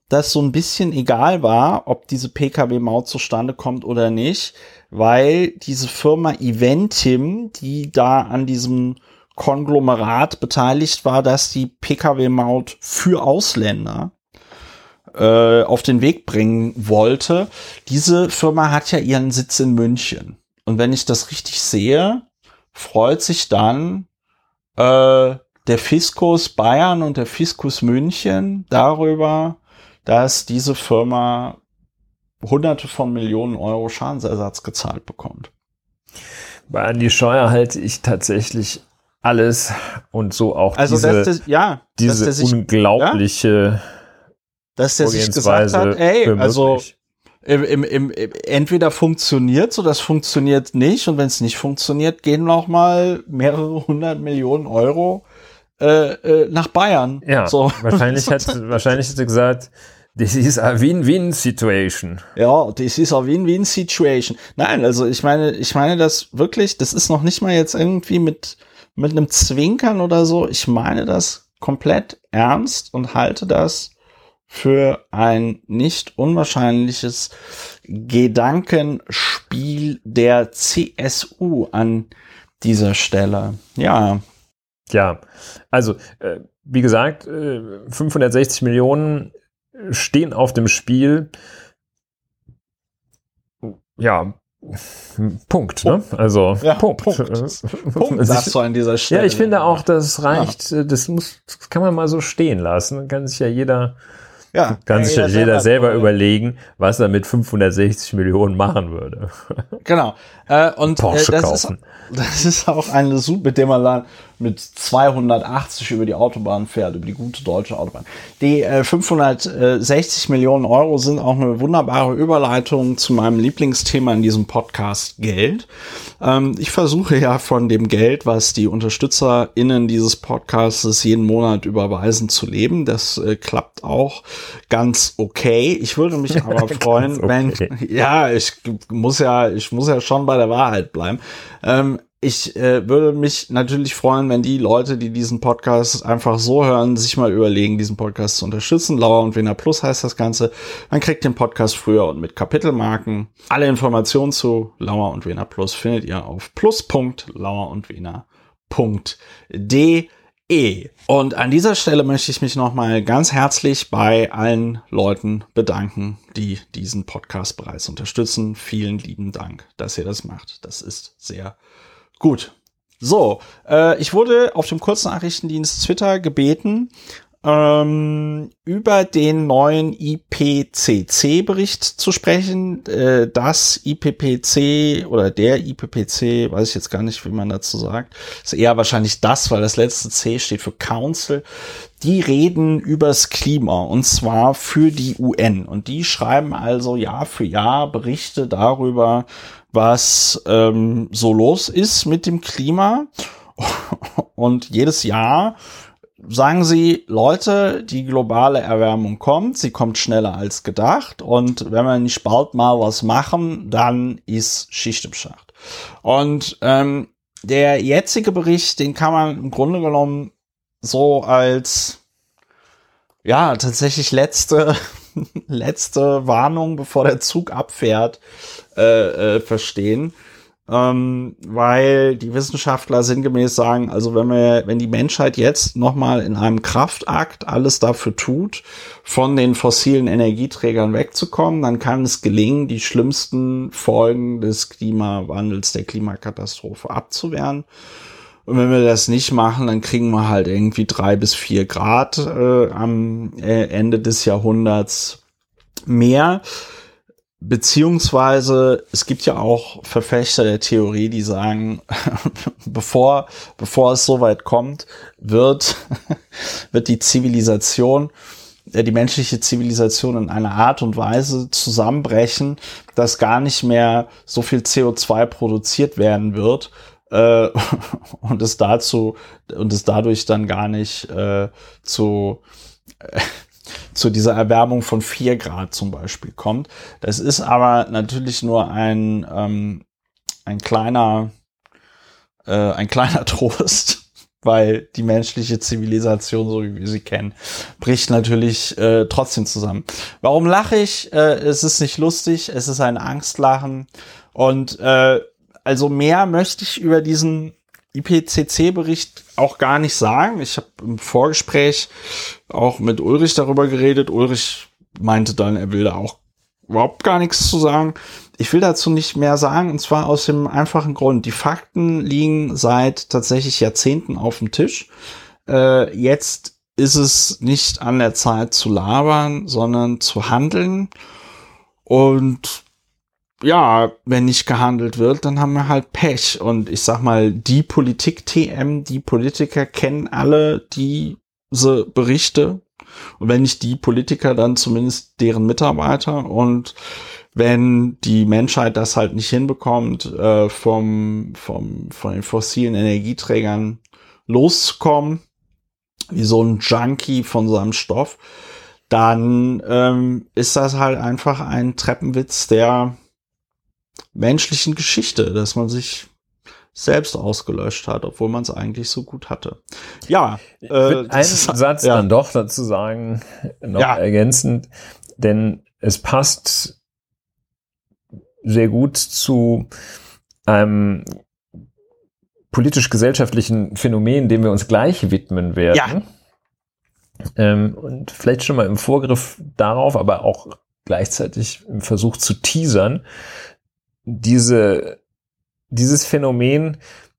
das so ein bisschen egal war, ob diese Pkw-Maut zustande kommt oder nicht, weil diese Firma Eventim, die da an diesem Konglomerat beteiligt war, dass die Pkw-Maut für Ausländer äh, auf den Weg bringen wollte. Diese Firma hat ja ihren Sitz in München. Und wenn ich das richtig sehe, freut sich dann äh, der Fiskus Bayern und der Fiskus München darüber, dass diese Firma hunderte von Millionen Euro Schadensersatz gezahlt bekommt. Bei Andi Scheuer halte ich tatsächlich alles und so auch Also, diese, dass der, ja, diese unglaubliche dass der sich gesagt hat, ey, also im, im, im, entweder funktioniert so, das funktioniert nicht und wenn es nicht funktioniert, gehen noch mal mehrere hundert Millionen Euro äh, äh, nach Bayern. Ja, so. wahrscheinlich hat wahrscheinlich hat er gesagt, this is a Win-Win-Situation. Ja, das ist eine Win-Win-Situation. Nein, also ich meine, ich meine das wirklich, das ist noch nicht mal jetzt irgendwie mit, mit einem Zwinkern oder so. Ich meine das komplett ernst und halte das für ein nicht unwahrscheinliches Gedankenspiel der CSU an dieser Stelle. Ja, Ja, also äh, wie gesagt, äh, 560 Millionen stehen auf dem Spiel. Ja, Punkt. Ne? Also Ja, Punkt. Punkt. Punkt, sagst du an dieser Stelle. Ja, ich finde auch, das reicht. äh, Das muss, das kann man mal so stehen lassen. Kann sich ja jeder, ja, kann sich ja jeder selber über überlegen, was er mit 560 Millionen machen würde. Genau. Äh, und äh, Porsche das, kaufen. Ist, das ist auch eine Sub, mit der man dann mit 280 über die Autobahn fährt, über die gute deutsche Autobahn. Die äh, 560 Millionen Euro sind auch eine wunderbare Überleitung zu meinem Lieblingsthema in diesem Podcast, Geld. Ähm, ich versuche ja von dem Geld, was die UnterstützerInnen dieses Podcasts jeden Monat überweisen, zu leben. Das äh, klappt auch ganz okay. Ich würde mich aber freuen, wenn, okay. ja, ich muss ja, ich muss ja schon bei der Wahrheit bleiben. Ähm, ich äh, würde mich natürlich freuen, wenn die Leute, die diesen Podcast einfach so hören, sich mal überlegen, diesen Podcast zu unterstützen. Lauer und Wiener Plus heißt das Ganze. Man kriegt den Podcast früher und mit Kapitelmarken. Alle Informationen zu Lauer und Wiener Plus findet ihr auf plus.lauerundwiener.de. Und an dieser Stelle möchte ich mich nochmal ganz herzlich bei allen Leuten bedanken, die diesen Podcast bereits unterstützen. Vielen lieben Dank, dass ihr das macht. Das ist sehr gut. So, äh, ich wurde auf dem Kurznachrichtendienst Twitter gebeten, ähm, über den neuen IPCC-Bericht zu sprechen. Äh, das IPPC oder der IPPC, weiß ich jetzt gar nicht, wie man dazu sagt, ist eher wahrscheinlich das, weil das letzte C steht für Council. Die reden übers Klima und zwar für die UN und die schreiben also Jahr für Jahr Berichte darüber, was ähm, so los ist mit dem Klima. Und jedes Jahr sagen sie, Leute, die globale Erwärmung kommt, sie kommt schneller als gedacht und wenn wir nicht bald mal was machen, dann ist Schicht im Schacht. Und ähm, der jetzige Bericht, den kann man im Grunde genommen so als ja tatsächlich letzte letzte Warnung, bevor der Zug abfährt, äh, äh, verstehen. Ähm, weil die Wissenschaftler sinngemäß sagen, also wenn wir, wenn die Menschheit jetzt nochmal in einem Kraftakt alles dafür tut, von den fossilen Energieträgern wegzukommen, dann kann es gelingen, die schlimmsten Folgen des Klimawandels, der Klimakatastrophe abzuwehren. Und wenn wir das nicht machen, dann kriegen wir halt irgendwie drei bis vier Grad äh, am äh, Ende des Jahrhunderts mehr. Beziehungsweise es gibt ja auch Verfechter der Theorie, die sagen, bevor, bevor es soweit kommt, wird, wird die Zivilisation, äh, die menschliche Zivilisation in einer Art und Weise zusammenbrechen, dass gar nicht mehr so viel CO2 produziert werden wird, äh, und es dazu und es dadurch dann gar nicht äh, zu zu dieser Erwärmung von vier Grad zum Beispiel kommt. Das ist aber natürlich nur ein ähm, ein kleiner äh, ein kleiner Trost, weil die menschliche Zivilisation, so wie wir sie kennen, bricht natürlich äh, trotzdem zusammen. Warum lache ich? Äh, es ist nicht lustig, es ist ein Angstlachen und äh, also mehr möchte ich über diesen IPCC-Bericht auch gar nicht sagen. Ich habe im Vorgespräch auch mit Ulrich darüber geredet. Ulrich meinte dann, er will da auch überhaupt gar nichts zu sagen. Ich will dazu nicht mehr sagen, und zwar aus dem einfachen Grund. Die Fakten liegen seit tatsächlich Jahrzehnten auf dem Tisch. äh, jetzt ist es nicht an der Zeit zu labern, sondern zu handeln. Und ja, wenn nicht gehandelt wird, dann haben wir halt Pech. Und ich sag mal, die Politik-TM, die Politiker kennen alle diese Berichte. Und wenn nicht die Politiker, dann zumindest deren Mitarbeiter. Und wenn die Menschheit das halt nicht hinbekommt, äh, vom, vom, von den fossilen Energieträgern loszukommen, wie so ein Junkie von seinem Stoff, dann ähm, ist das halt einfach ein Treppenwitz der menschlichen Geschichte, dass man sich selbst ausgelöscht hat, obwohl man es eigentlich so gut hatte. Ja, äh, einen Satz ja. dann doch dazu sagen, noch ja. ergänzend, denn es passt sehr gut zu einem politisch-gesellschaftlichen Phänomen, dem wir uns gleich widmen werden. Ja. Ähm, und vielleicht schon mal im Vorgriff darauf, aber auch gleichzeitig im Versuch zu teasern, diese, dieses Phänomen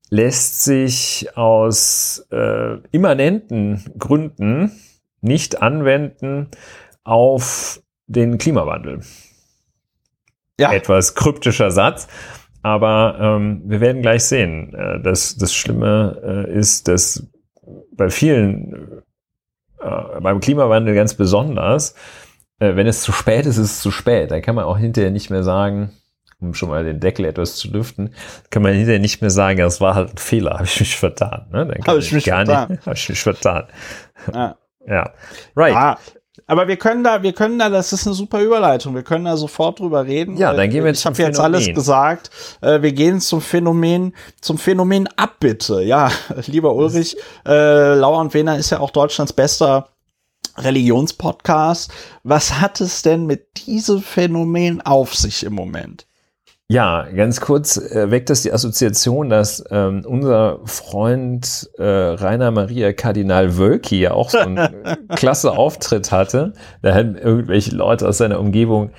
lässt sich aus äh, immanenten Gründen nicht anwenden auf den Klimawandel. Ja. Etwas kryptischer Satz, aber ähm, wir werden gleich sehen. Äh, dass das Schlimme äh, ist, dass bei vielen, äh, beim Klimawandel ganz besonders, äh, wenn es zu spät ist, ist es zu spät. Da kann man auch hinterher nicht mehr sagen, um schon mal den Deckel etwas zu lüften, kann man hinterher nicht mehr sagen, das war halt ein Fehler, habe ich mich vertan. Ne? Habe ich mich gar vertan. Nicht, habe ich mich vertan. Ja. ja. Right. Ah, aber wir können da, wir können da, das ist eine super Überleitung. Wir können da sofort drüber reden. Ja, dann gehen wir jetzt. Ich habe jetzt alles gesagt. Äh, wir gehen zum Phänomen, zum Phänomen Abbitte. Ja, lieber Ulrich, äh, Lauer und Wehner ist ja auch Deutschlands bester Religionspodcast. Was hat es denn mit diesem Phänomen auf sich im Moment? Ja, ganz kurz äh, weckt das die Assoziation, dass ähm, unser Freund äh, Rainer Maria Kardinal Wölki ja auch so einen klasse Auftritt hatte. Da haben irgendwelche Leute aus seiner Umgebung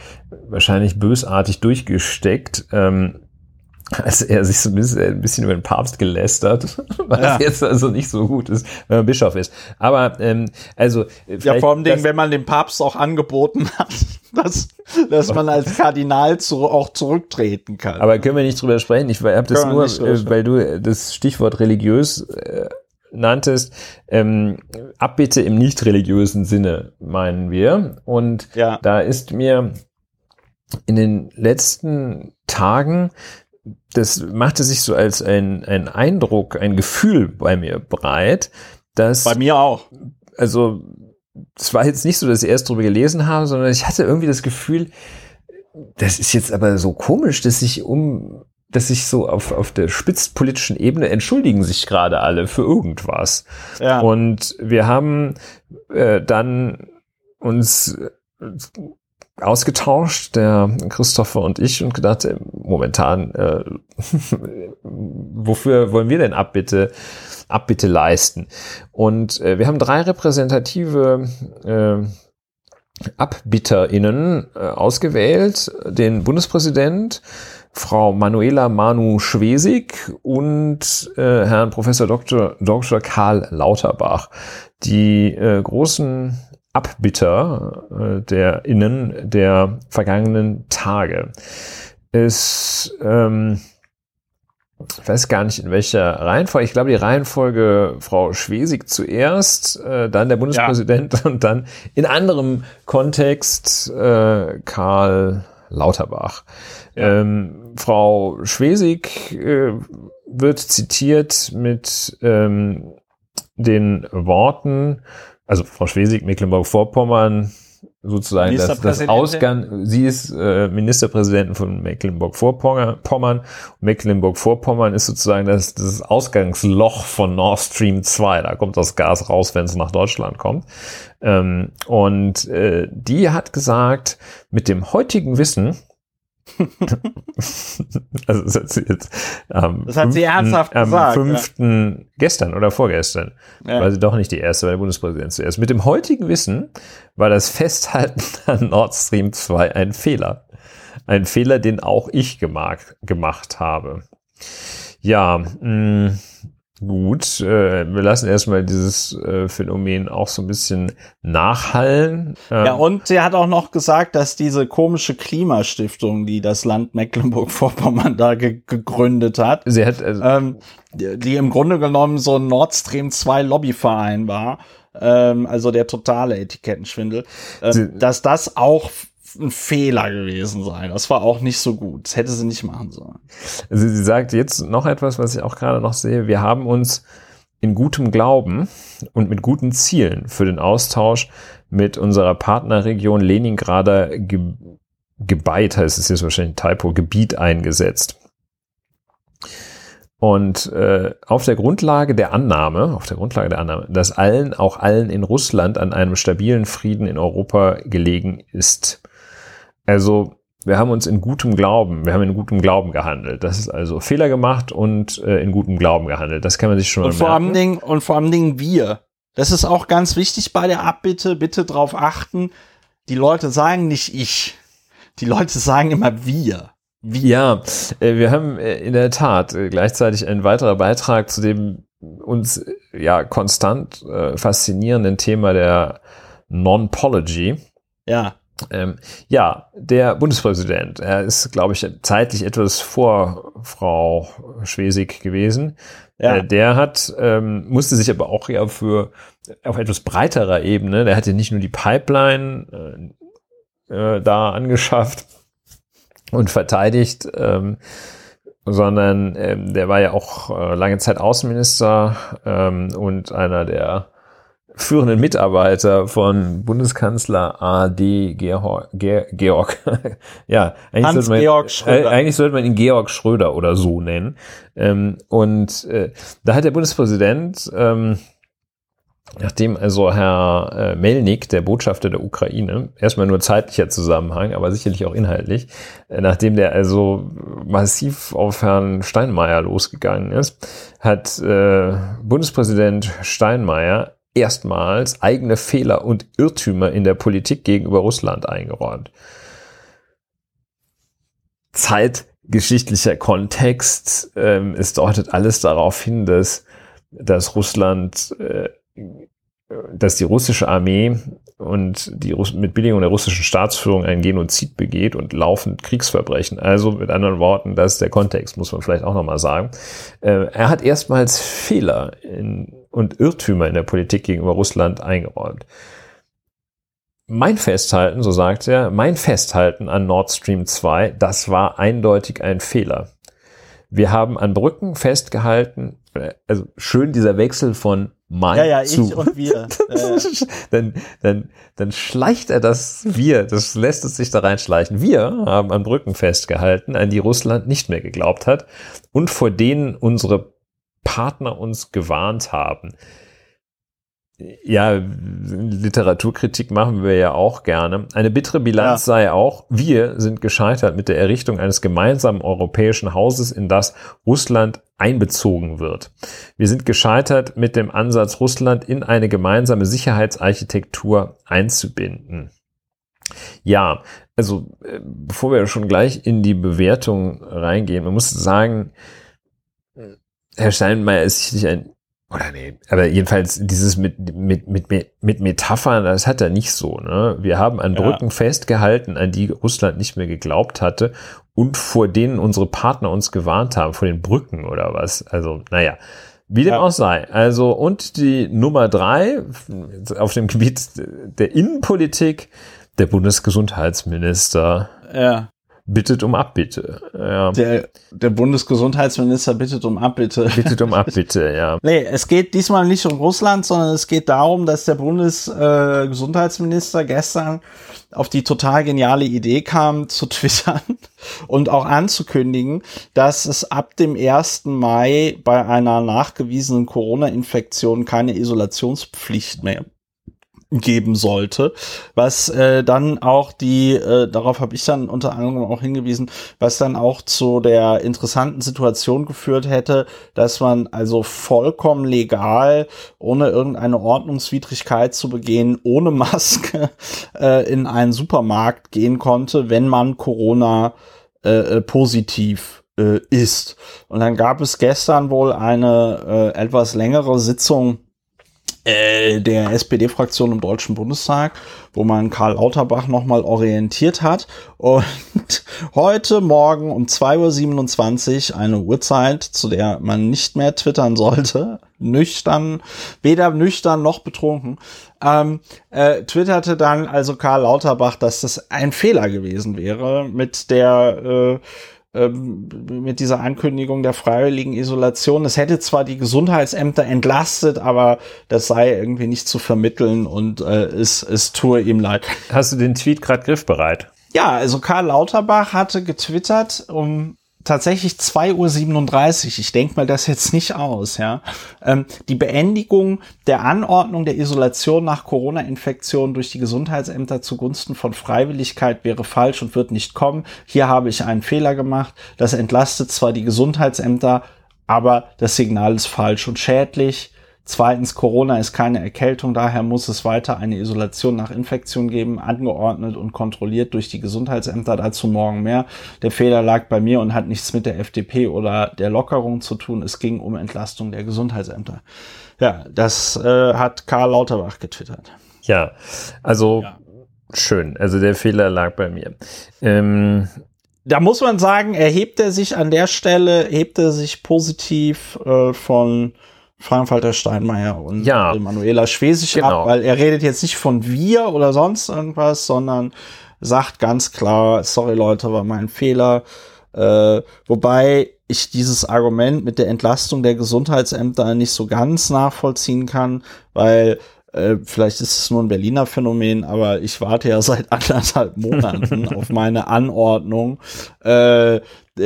wahrscheinlich bösartig durchgesteckt. Ähm, als er sich so ein bisschen, über den Papst gelästert, was ja. jetzt also nicht so gut ist, wenn man Bischof ist. Aber ähm, also ja, vor allem Dingen, wenn man dem Papst auch angeboten hat, dass, dass man als Kardinal zu, auch zurücktreten kann. Aber können wir nicht drüber sprechen? Ich habe das nur, äh, weil du das Stichwort religiös äh, nanntest, ähm, Abbitte im nicht religiösen Sinne meinen wir. Und ja. da ist mir in den letzten Tagen das machte sich so als ein, ein Eindruck, ein Gefühl bei mir breit, dass. Bei mir auch. Also, es war jetzt nicht so, dass ich erst drüber gelesen habe, sondern ich hatte irgendwie das Gefühl, das ist jetzt aber so komisch, dass sich um, dass sich so auf, auf der spitzpolitischen Ebene entschuldigen sich gerade alle für irgendwas. Ja. Und wir haben äh, dann uns ausgetauscht, der Christopher und ich, und gedacht, äh, momentan, äh, wofür wollen wir denn Abbitte, Abbitte leisten? Und äh, wir haben drei repräsentative äh, AbbitterInnen äh, ausgewählt, den Bundespräsident, Frau Manuela Manu Schwesig und äh, Herrn Professor Dr. Dr. Karl Lauterbach. Die äh, großen Abbitter äh, der Innen der vergangenen Tage. Es, ähm, ich weiß gar nicht in welcher Reihenfolge. Ich glaube, die Reihenfolge Frau Schwesig zuerst, äh, dann der Bundespräsident ja. und dann in anderem Kontext äh, Karl Lauterbach. Ja. Ähm, Frau Schwesig äh, wird zitiert mit ähm, den Worten also Frau Schwesig, Mecklenburg-Vorpommern, sozusagen das, das Ausgang, sie ist äh, Ministerpräsidentin von Mecklenburg-Vorpommern. Mecklenburg-Vorpommern ist sozusagen das, das Ausgangsloch von Nord Stream 2. Da kommt das Gas raus, wenn es nach Deutschland kommt. Ähm, und äh, die hat gesagt, mit dem heutigen Wissen, also das hat sie jetzt am das hat sie ernsthaft am gesagt, fünften ja. gestern oder vorgestern, ja. war sie doch nicht die erste, war der Bundespräsident zuerst. Mit dem heutigen Wissen war das Festhalten an Nord Stream 2 ein Fehler. Ein Fehler, den auch ich gemacht, gemacht habe. Ja, mh, mm, Gut, äh, wir lassen erstmal dieses äh, Phänomen auch so ein bisschen nachhallen. Ähm, ja, und sie hat auch noch gesagt, dass diese komische Klimastiftung, die das Land Mecklenburg-Vorpommern da ge gegründet hat, sie hat also ähm, die, die, im Grunde genommen so ein Nord Stream 2 Lobbyverein war, ähm, also der totale Etikettenschwindel, äh, dass das auch ein Fehler gewesen sein. Das war auch nicht so gut. Das hätte sie nicht machen sollen. Sie, sie sagt jetzt noch etwas, was ich auch gerade noch sehe. Wir haben uns in gutem Glauben und mit guten Zielen für den Austausch mit unserer Partnerregion Leningrader Ge Gebeit, heißt es jetzt wahrscheinlich ein Typo, Gebiet eingesetzt. Und äh, auf der Grundlage der Annahme, auf der Grundlage der Annahme, dass allen, auch allen in Russland an einem stabilen Frieden in Europa gelegen ist, also wir haben uns in gutem Glauben, wir haben in gutem Glauben gehandelt. Das ist also Fehler gemacht und äh, in gutem Glauben gehandelt. Das kann man sich schon und vor merken. Dingen, und vor allen Dingen wir. Das ist auch ganz wichtig bei der Abbitte. Bitte darauf achten. Die Leute sagen nicht ich. Die Leute sagen immer wir. wir. Ja, äh, wir haben äh, in der Tat äh, gleichzeitig ein weiterer Beitrag zu dem uns äh, ja konstant äh, faszinierenden Thema der Non-Pology. Ja. Ähm, ja, der Bundespräsident, er ist, glaube ich, zeitlich etwas vor Frau Schwesig gewesen. Ja. Äh, der hat, ähm, musste sich aber auch ja für auf etwas breiterer Ebene, der hatte nicht nur die Pipeline äh, äh, da angeschafft und verteidigt, ähm, sondern ähm, der war ja auch äh, lange Zeit Außenminister ähm, und einer der führenden Mitarbeiter von Bundeskanzler AD Georg, Georg ja, eigentlich Hans sollte, man, Georg Schröder. Äh, eigentlich sollte man ihn Georg Schröder oder so nennen. Ähm, und äh, da hat der Bundespräsident, ähm, nachdem also Herr äh, Melnik, der Botschafter der Ukraine, erstmal nur zeitlicher Zusammenhang, aber sicherlich auch inhaltlich, äh, nachdem der also massiv auf Herrn Steinmeier losgegangen ist, hat äh, Bundespräsident Steinmeier erstmals eigene Fehler und Irrtümer in der Politik gegenüber Russland eingeräumt. Zeitgeschichtlicher Kontext, ähm, es deutet alles darauf hin, dass, dass Russland, äh, dass die russische Armee und die Russ mit Billigung der russischen Staatsführung einen Genozid begeht und laufend Kriegsverbrechen. Also mit anderen Worten, das ist der Kontext, muss man vielleicht auch nochmal sagen. Äh, er hat erstmals Fehler in und Irrtümer in der Politik gegenüber Russland eingeräumt. Mein Festhalten, so sagt er, mein Festhalten an Nord Stream 2, das war eindeutig ein Fehler. Wir haben an Brücken festgehalten, äh, also schön dieser Wechsel von mein ja, ja, zu. Ich und wir. dann, dann, dann schleicht er das wir, das lässt es sich da reinschleichen. Wir haben an Brücken festgehalten, an die Russland nicht mehr geglaubt hat und vor denen unsere Partner uns gewarnt haben. Ja, Literaturkritik machen wir ja auch gerne. Eine bittere Bilanz ja. sei auch, wir sind gescheitert mit der Errichtung eines gemeinsamen europäischen Hauses, in das Russland einbezogen wird. Wir sind gescheitert mit dem Ansatz, Russland in eine gemeinsame Sicherheitsarchitektur einzubinden. Ja, also äh, bevor wir schon gleich in die Bewertung reingehen, man muss sagen, Herr Steinmeier ist sicherlich ein, oder nee, aber jedenfalls dieses mit, mit, mit, mit Metaphern, das hat er nicht so, ne? Wir haben an Brücken ja. festgehalten, an die Russland nicht mehr geglaubt hatte und vor denen unsere Partner uns gewarnt haben, vor den Brücken oder was. Also, naja. Wie dem ja. auch sei. Also, und die Nummer drei auf dem Gebiet der Innenpolitik, der Bundesgesundheitsminister. Ja bittet um Abbitte. Ja. Der, der Bundesgesundheitsminister bittet um Abbitte. Bittet um Abbitte, ja. nee, es geht diesmal nicht um Russland, sondern es geht darum, dass der Bundesgesundheitsminister äh, gestern auf die total geniale Idee kam, zu twittern und auch anzukündigen, dass es ab dem 1. Mai bei einer nachgewiesenen Corona-Infektion keine Isolationspflicht mehr geben sollte, was äh, dann auch die, äh, darauf habe ich dann unter anderem auch hingewiesen, was dann auch zu der interessanten Situation geführt hätte, dass man also vollkommen legal, ohne irgendeine Ordnungswidrigkeit zu begehen, ohne Maske äh, in einen Supermarkt gehen konnte, wenn man Corona äh, äh positiv äh, ist. Und dann gab es gestern wohl eine äh, etwas längere Sitzung der SPD-Fraktion im Deutschen Bundestag, wo man Karl Lauterbach nochmal orientiert hat. Und heute Morgen um 2.27 Uhr eine Uhrzeit, zu der man nicht mehr twittern sollte, nüchtern, weder nüchtern noch betrunken, ähm, äh, twitterte dann also Karl Lauterbach, dass das ein Fehler gewesen wäre mit der äh, ähm, mit dieser Ankündigung der freiwilligen Isolation. Es hätte zwar die Gesundheitsämter entlastet, aber das sei irgendwie nicht zu vermitteln und äh, es, es tue ihm leid. Hast du den Tweet gerade griffbereit? Ja, also Karl Lauterbach hatte getwittert um tatsächlich 2.37 Uhr. Ich denke mal das jetzt nicht aus, ja. Ähm, die Beendigung der Anordnung der Isolation nach Corona-Infektion durch die Gesundheitsämter zugunsten von Freiwilligkeit wäre falsch und wird nicht kommen. Hier habe ich einen Fehler gemacht. Das entlastet zwar die Gesundheitsämter, aber das Signal ist falsch und schädlich. Zweitens, Corona ist keine Erkältung, daher muss es weiter eine Isolation nach Infektion geben, angeordnet und kontrolliert durch die Gesundheitsämter. Dazu morgen mehr. Der Fehler lag bei mir und hat nichts mit der FDP oder der Lockerung zu tun. Es ging um Entlastung der Gesundheitsämter. Ja, das äh, hat Karl Lauterbach getwittert. Ja, also ja. schön. Also der Fehler lag bei mir. Ähm, da muss man sagen, erhebt er sich an der Stelle, hebt er sich positiv äh, von Frank-Walter Steinmeier und ja, Manuela Schwesig genau. ab, weil er redet jetzt nicht von wir oder sonst irgendwas, sondern sagt ganz klar, sorry Leute, war mein Fehler. Äh, wobei ich dieses Argument mit der Entlastung der Gesundheitsämter nicht so ganz nachvollziehen kann, weil äh, vielleicht ist es nur ein Berliner Phänomen, aber ich warte ja seit anderthalb Monaten auf meine Anordnung, äh,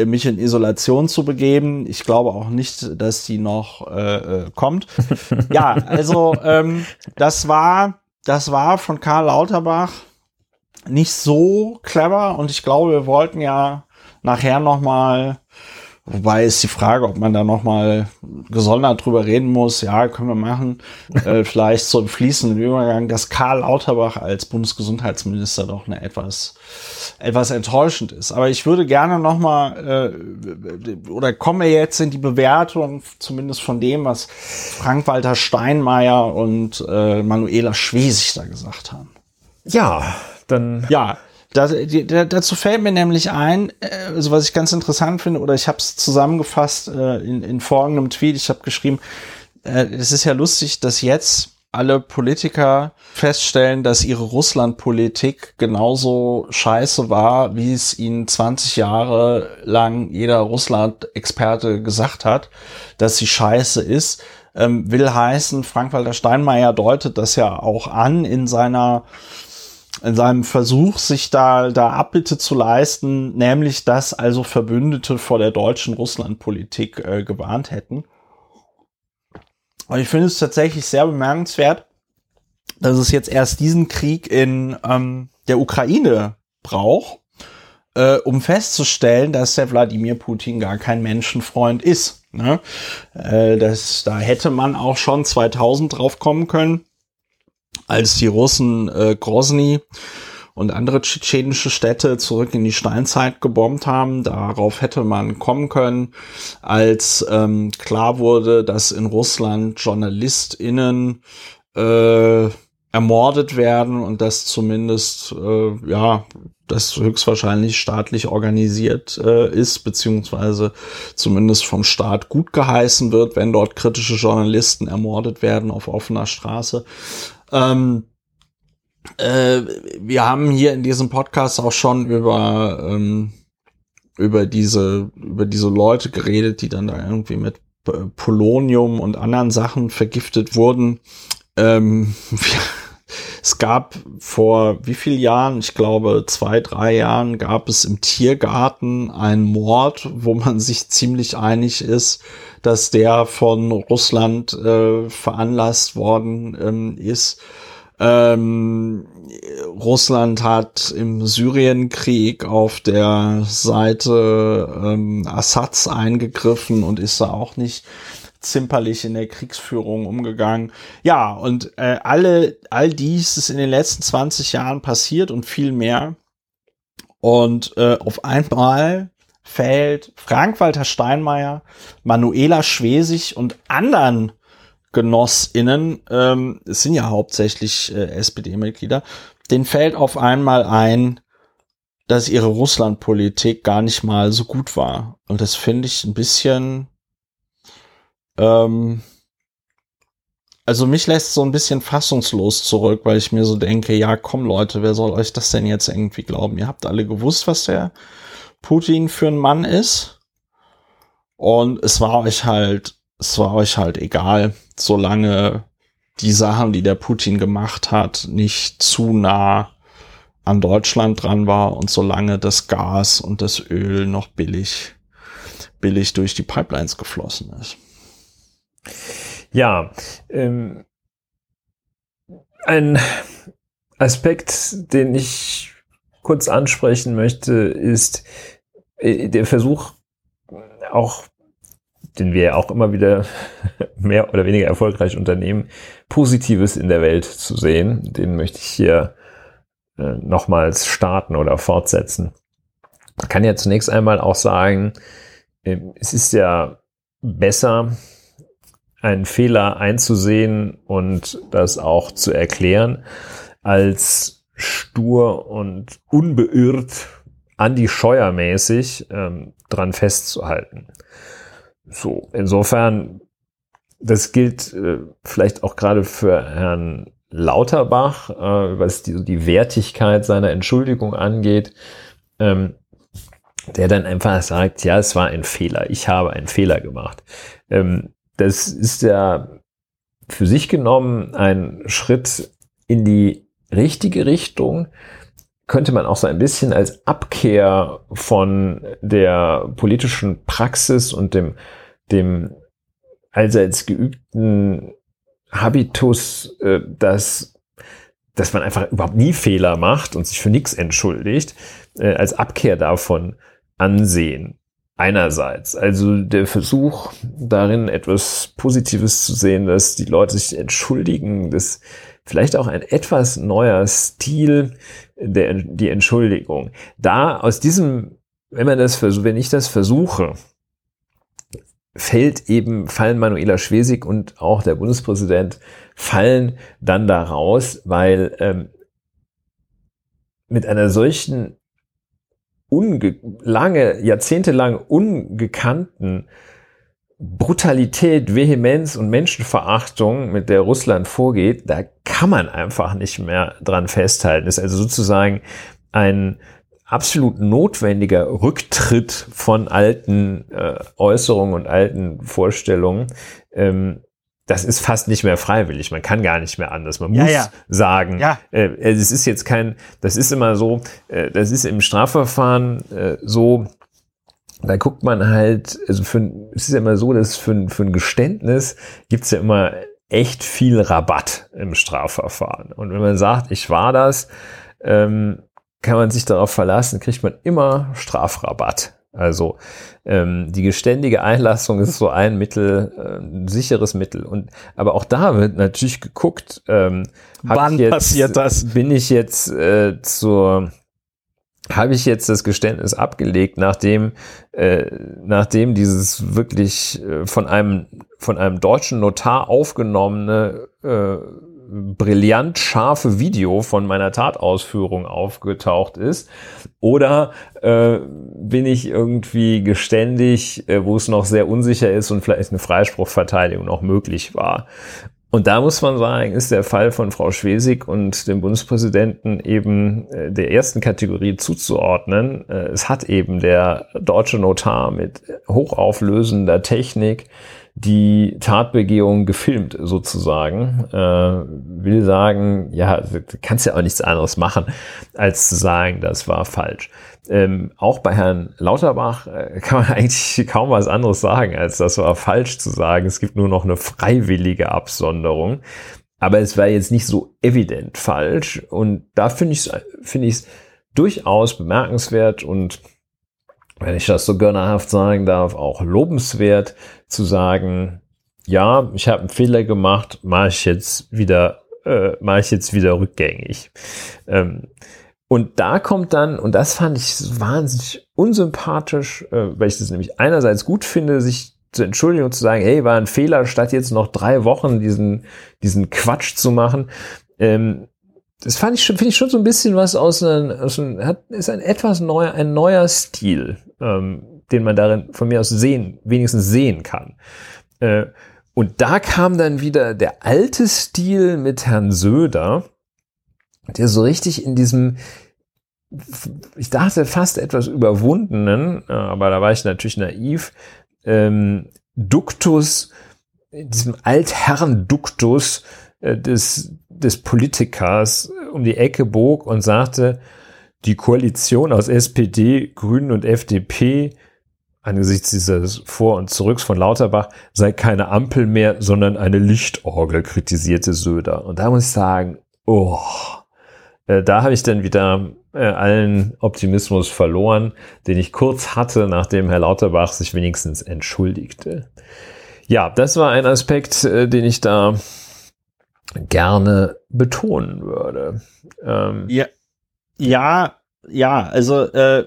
mich in Isolation zu begeben. Ich glaube auch nicht, dass die noch äh, äh kommt. ja, also ähm, das war, das war von Karl Lauterbach nicht so clever und ich glaube, wir wollten ja nachher noch mal Wobei ist die Frage, ob man da nochmal gesondert drüber reden muss. Ja, können wir machen. äh, vielleicht so im fließenden Übergang, dass Karl Lauterbach als Bundesgesundheitsminister doch eine etwas, etwas enttäuschend ist. Aber ich würde gerne nochmal, äh, oder komme jetzt in die Bewertung, zumindest von dem, was Frank-Walter Steinmeier und äh, Manuela Schwesig da gesagt haben. Ja, dann. Ja, da, die, da, dazu fällt mir nämlich ein, äh, also was ich ganz interessant finde, oder ich habe es zusammengefasst äh, in, in folgendem Tweet. Ich habe geschrieben, äh, es ist ja lustig, dass jetzt alle Politiker feststellen, dass ihre Russlandpolitik genauso scheiße war, wie es ihnen 20 Jahre lang jeder Russland-Experte gesagt hat, dass sie scheiße ist. Ähm, will heißen, Frank-Walter Steinmeier deutet das ja auch an in seiner in seinem Versuch, sich da, da Abbitte zu leisten, nämlich dass also Verbündete vor der deutschen Russlandpolitik äh, gewarnt hätten. Und ich finde es tatsächlich sehr bemerkenswert, dass es jetzt erst diesen Krieg in ähm, der Ukraine braucht, äh, um festzustellen, dass der Wladimir Putin gar kein Menschenfreund ist. Ne? Äh, das, da hätte man auch schon 2000 drauf kommen können als die Russen äh, Grozny und andere tschetschenische Städte zurück in die Steinzeit gebombt haben. Darauf hätte man kommen können, als ähm, klar wurde, dass in Russland JournalistInnen äh, ermordet werden und das zumindest, äh, ja, das höchstwahrscheinlich staatlich organisiert äh, ist, beziehungsweise zumindest vom Staat gut geheißen wird, wenn dort kritische Journalisten ermordet werden auf offener Straße. Ähm, äh, wir haben hier in diesem Podcast auch schon über, ähm, über diese, über diese Leute geredet, die dann da irgendwie mit Polonium und anderen Sachen vergiftet wurden. Ähm, es gab vor wie vielen Jahren, ich glaube zwei, drei Jahren, gab es im Tiergarten einen Mord, wo man sich ziemlich einig ist, dass der von Russland äh, veranlasst worden ähm, ist. Ähm, Russland hat im Syrienkrieg auf der Seite ähm, Assads eingegriffen und ist da auch nicht zimperlich in der Kriegsführung umgegangen. Ja, und äh, alle, all dies ist in den letzten 20 Jahren passiert und viel mehr. Und äh, auf einmal fällt Frank-Walter Steinmeier, Manuela Schwesig und anderen GenossInnen, ähm, es sind ja hauptsächlich äh, SPD-Mitglieder, den fällt auf einmal ein, dass ihre Russlandpolitik gar nicht mal so gut war. Und das finde ich ein bisschen, ähm, also mich lässt so ein bisschen fassungslos zurück, weil ich mir so denke, ja, komm Leute, wer soll euch das denn jetzt irgendwie glauben? Ihr habt alle gewusst, was der Putin für ein Mann ist. Und es war euch halt, es war euch halt egal, solange die Sachen, die der Putin gemacht hat, nicht zu nah an Deutschland dran war und solange das Gas und das Öl noch billig, billig durch die Pipelines geflossen ist. Ja, ähm, ein Aspekt, den ich kurz ansprechen möchte, ist äh, der Versuch, auch den wir auch immer wieder mehr oder weniger erfolgreich unternehmen, Positives in der Welt zu sehen. Den möchte ich hier äh, nochmals starten oder fortsetzen. Man kann ja zunächst einmal auch sagen, äh, es ist ja besser, einen Fehler einzusehen und das auch zu erklären, als stur und unbeirrt anti-scheuermäßig ähm, dran festzuhalten. So, insofern, das gilt äh, vielleicht auch gerade für Herrn Lauterbach, äh, was die, die Wertigkeit seiner Entschuldigung angeht, ähm, der dann einfach sagt, ja, es war ein Fehler, ich habe einen Fehler gemacht. Ähm, das ist ja für sich genommen ein Schritt in die richtige Richtung, könnte man auch so ein bisschen als Abkehr von der politischen Praxis und dem, dem allseits geübten Habitus, äh, dass, dass man einfach überhaupt nie Fehler macht und sich für nichts entschuldigt, äh, als Abkehr davon ansehen. Einerseits, also der Versuch darin etwas Positives zu sehen, dass die Leute sich entschuldigen, dass vielleicht auch ein etwas neuer Stil der, die Entschuldigung. Da aus diesem, wenn man das versucht, wenn ich das versuche, fällt eben, fallen Manuela Schwesig und auch der Bundespräsident fallen dann da raus, weil ähm, mit einer solchen unge lange, jahrzehntelang ungekannten Brutalität, Vehemenz und Menschenverachtung, mit der Russland vorgeht, da kann man einfach nicht mehr dran festhalten. Das ist also sozusagen ein absolut notwendiger Rücktritt von alten äh, Äußerungen und alten Vorstellungen. Ähm, das ist fast nicht mehr freiwillig. Man kann gar nicht mehr anders. Man muss ja. sagen, ja. Äh, es ist jetzt kein, das ist immer so, äh, das ist im Strafverfahren äh, so, da guckt man halt, also für, es ist ja immer so, dass für, für ein Geständnis gibt's ja immer echt viel Rabatt im Strafverfahren. Und wenn man sagt, ich war das, ähm, kann man sich darauf verlassen, kriegt man immer Strafrabatt. Also ähm, die geständige Einlassung ist so ein Mittel, äh, ein sicheres Mittel. Und aber auch da wird natürlich geguckt, ähm, wann jetzt, passiert das? Bin ich jetzt äh, zur habe ich jetzt das Geständnis abgelegt, nachdem, äh, nachdem dieses wirklich äh, von einem von einem deutschen Notar aufgenommene äh, brillant scharfe Video von meiner Tatausführung aufgetaucht ist? Oder äh, bin ich irgendwie geständig, äh, wo es noch sehr unsicher ist und vielleicht eine Freispruchverteidigung noch möglich war? Und da muss man sagen, ist der Fall von Frau Schwesig und dem Bundespräsidenten eben äh, der ersten Kategorie zuzuordnen. Äh, es hat eben der deutsche Notar mit hochauflösender Technik die Tatbegehung gefilmt sozusagen, äh, will sagen, ja, du kannst ja auch nichts anderes machen, als zu sagen, das war falsch. Ähm, auch bei Herrn Lauterbach äh, kann man eigentlich kaum was anderes sagen, als das war falsch zu sagen. Es gibt nur noch eine freiwillige Absonderung. Aber es war jetzt nicht so evident falsch. Und da finde ich es finde ich es durchaus bemerkenswert und wenn ich das so gönnerhaft sagen darf, auch lobenswert zu sagen, ja, ich habe einen Fehler gemacht, mache ich jetzt wieder, äh, mache ich jetzt wieder rückgängig. Ähm, Und da kommt dann, und das fand ich wahnsinnig unsympathisch, äh, weil ich das nämlich einerseits gut finde, sich zur Entschuldigung zu sagen, hey, war ein Fehler, statt jetzt noch drei Wochen diesen, diesen Quatsch zu machen. Ähm, das fand ich schon, finde ich schon so ein bisschen was aus einem, aus einem hat, ist ein etwas neuer, ein neuer Stil, ähm, den man darin von mir aus sehen, wenigstens sehen kann. Äh, und da kam dann wieder der alte Stil mit Herrn Söder, der so richtig in diesem, ich dachte fast etwas überwundenen, äh, aber da war ich natürlich naiv, ähm, Duktus, diesem Altherren-Duktus äh, des, des Politikers um die Ecke bog und sagte, die Koalition aus SPD, Grünen und FDP angesichts dieses Vor- und Zurücks von Lauterbach sei keine Ampel mehr, sondern eine Lichtorgel, kritisierte Söder. Und da muss ich sagen, oh, äh, da habe ich dann wieder äh, allen Optimismus verloren, den ich kurz hatte, nachdem Herr Lauterbach sich wenigstens entschuldigte. Ja, das war ein Aspekt, äh, den ich da gerne betonen würde. Ähm, ja, ja, ja, also äh,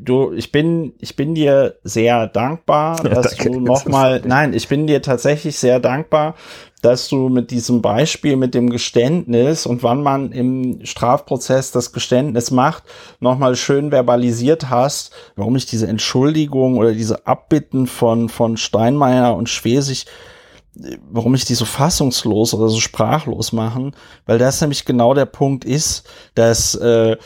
du, ich bin, ich bin dir sehr dankbar, dass ja, du nochmal, nein, ich bin dir tatsächlich sehr dankbar, dass du mit diesem Beispiel, mit dem Geständnis und wann man im Strafprozess das Geständnis macht, nochmal schön verbalisiert hast, warum ich diese Entschuldigung oder diese Abbitten von, von Steinmeier und Schwesig warum ich die so fassungslos oder so sprachlos machen, weil das nämlich genau der Punkt ist, dass äh,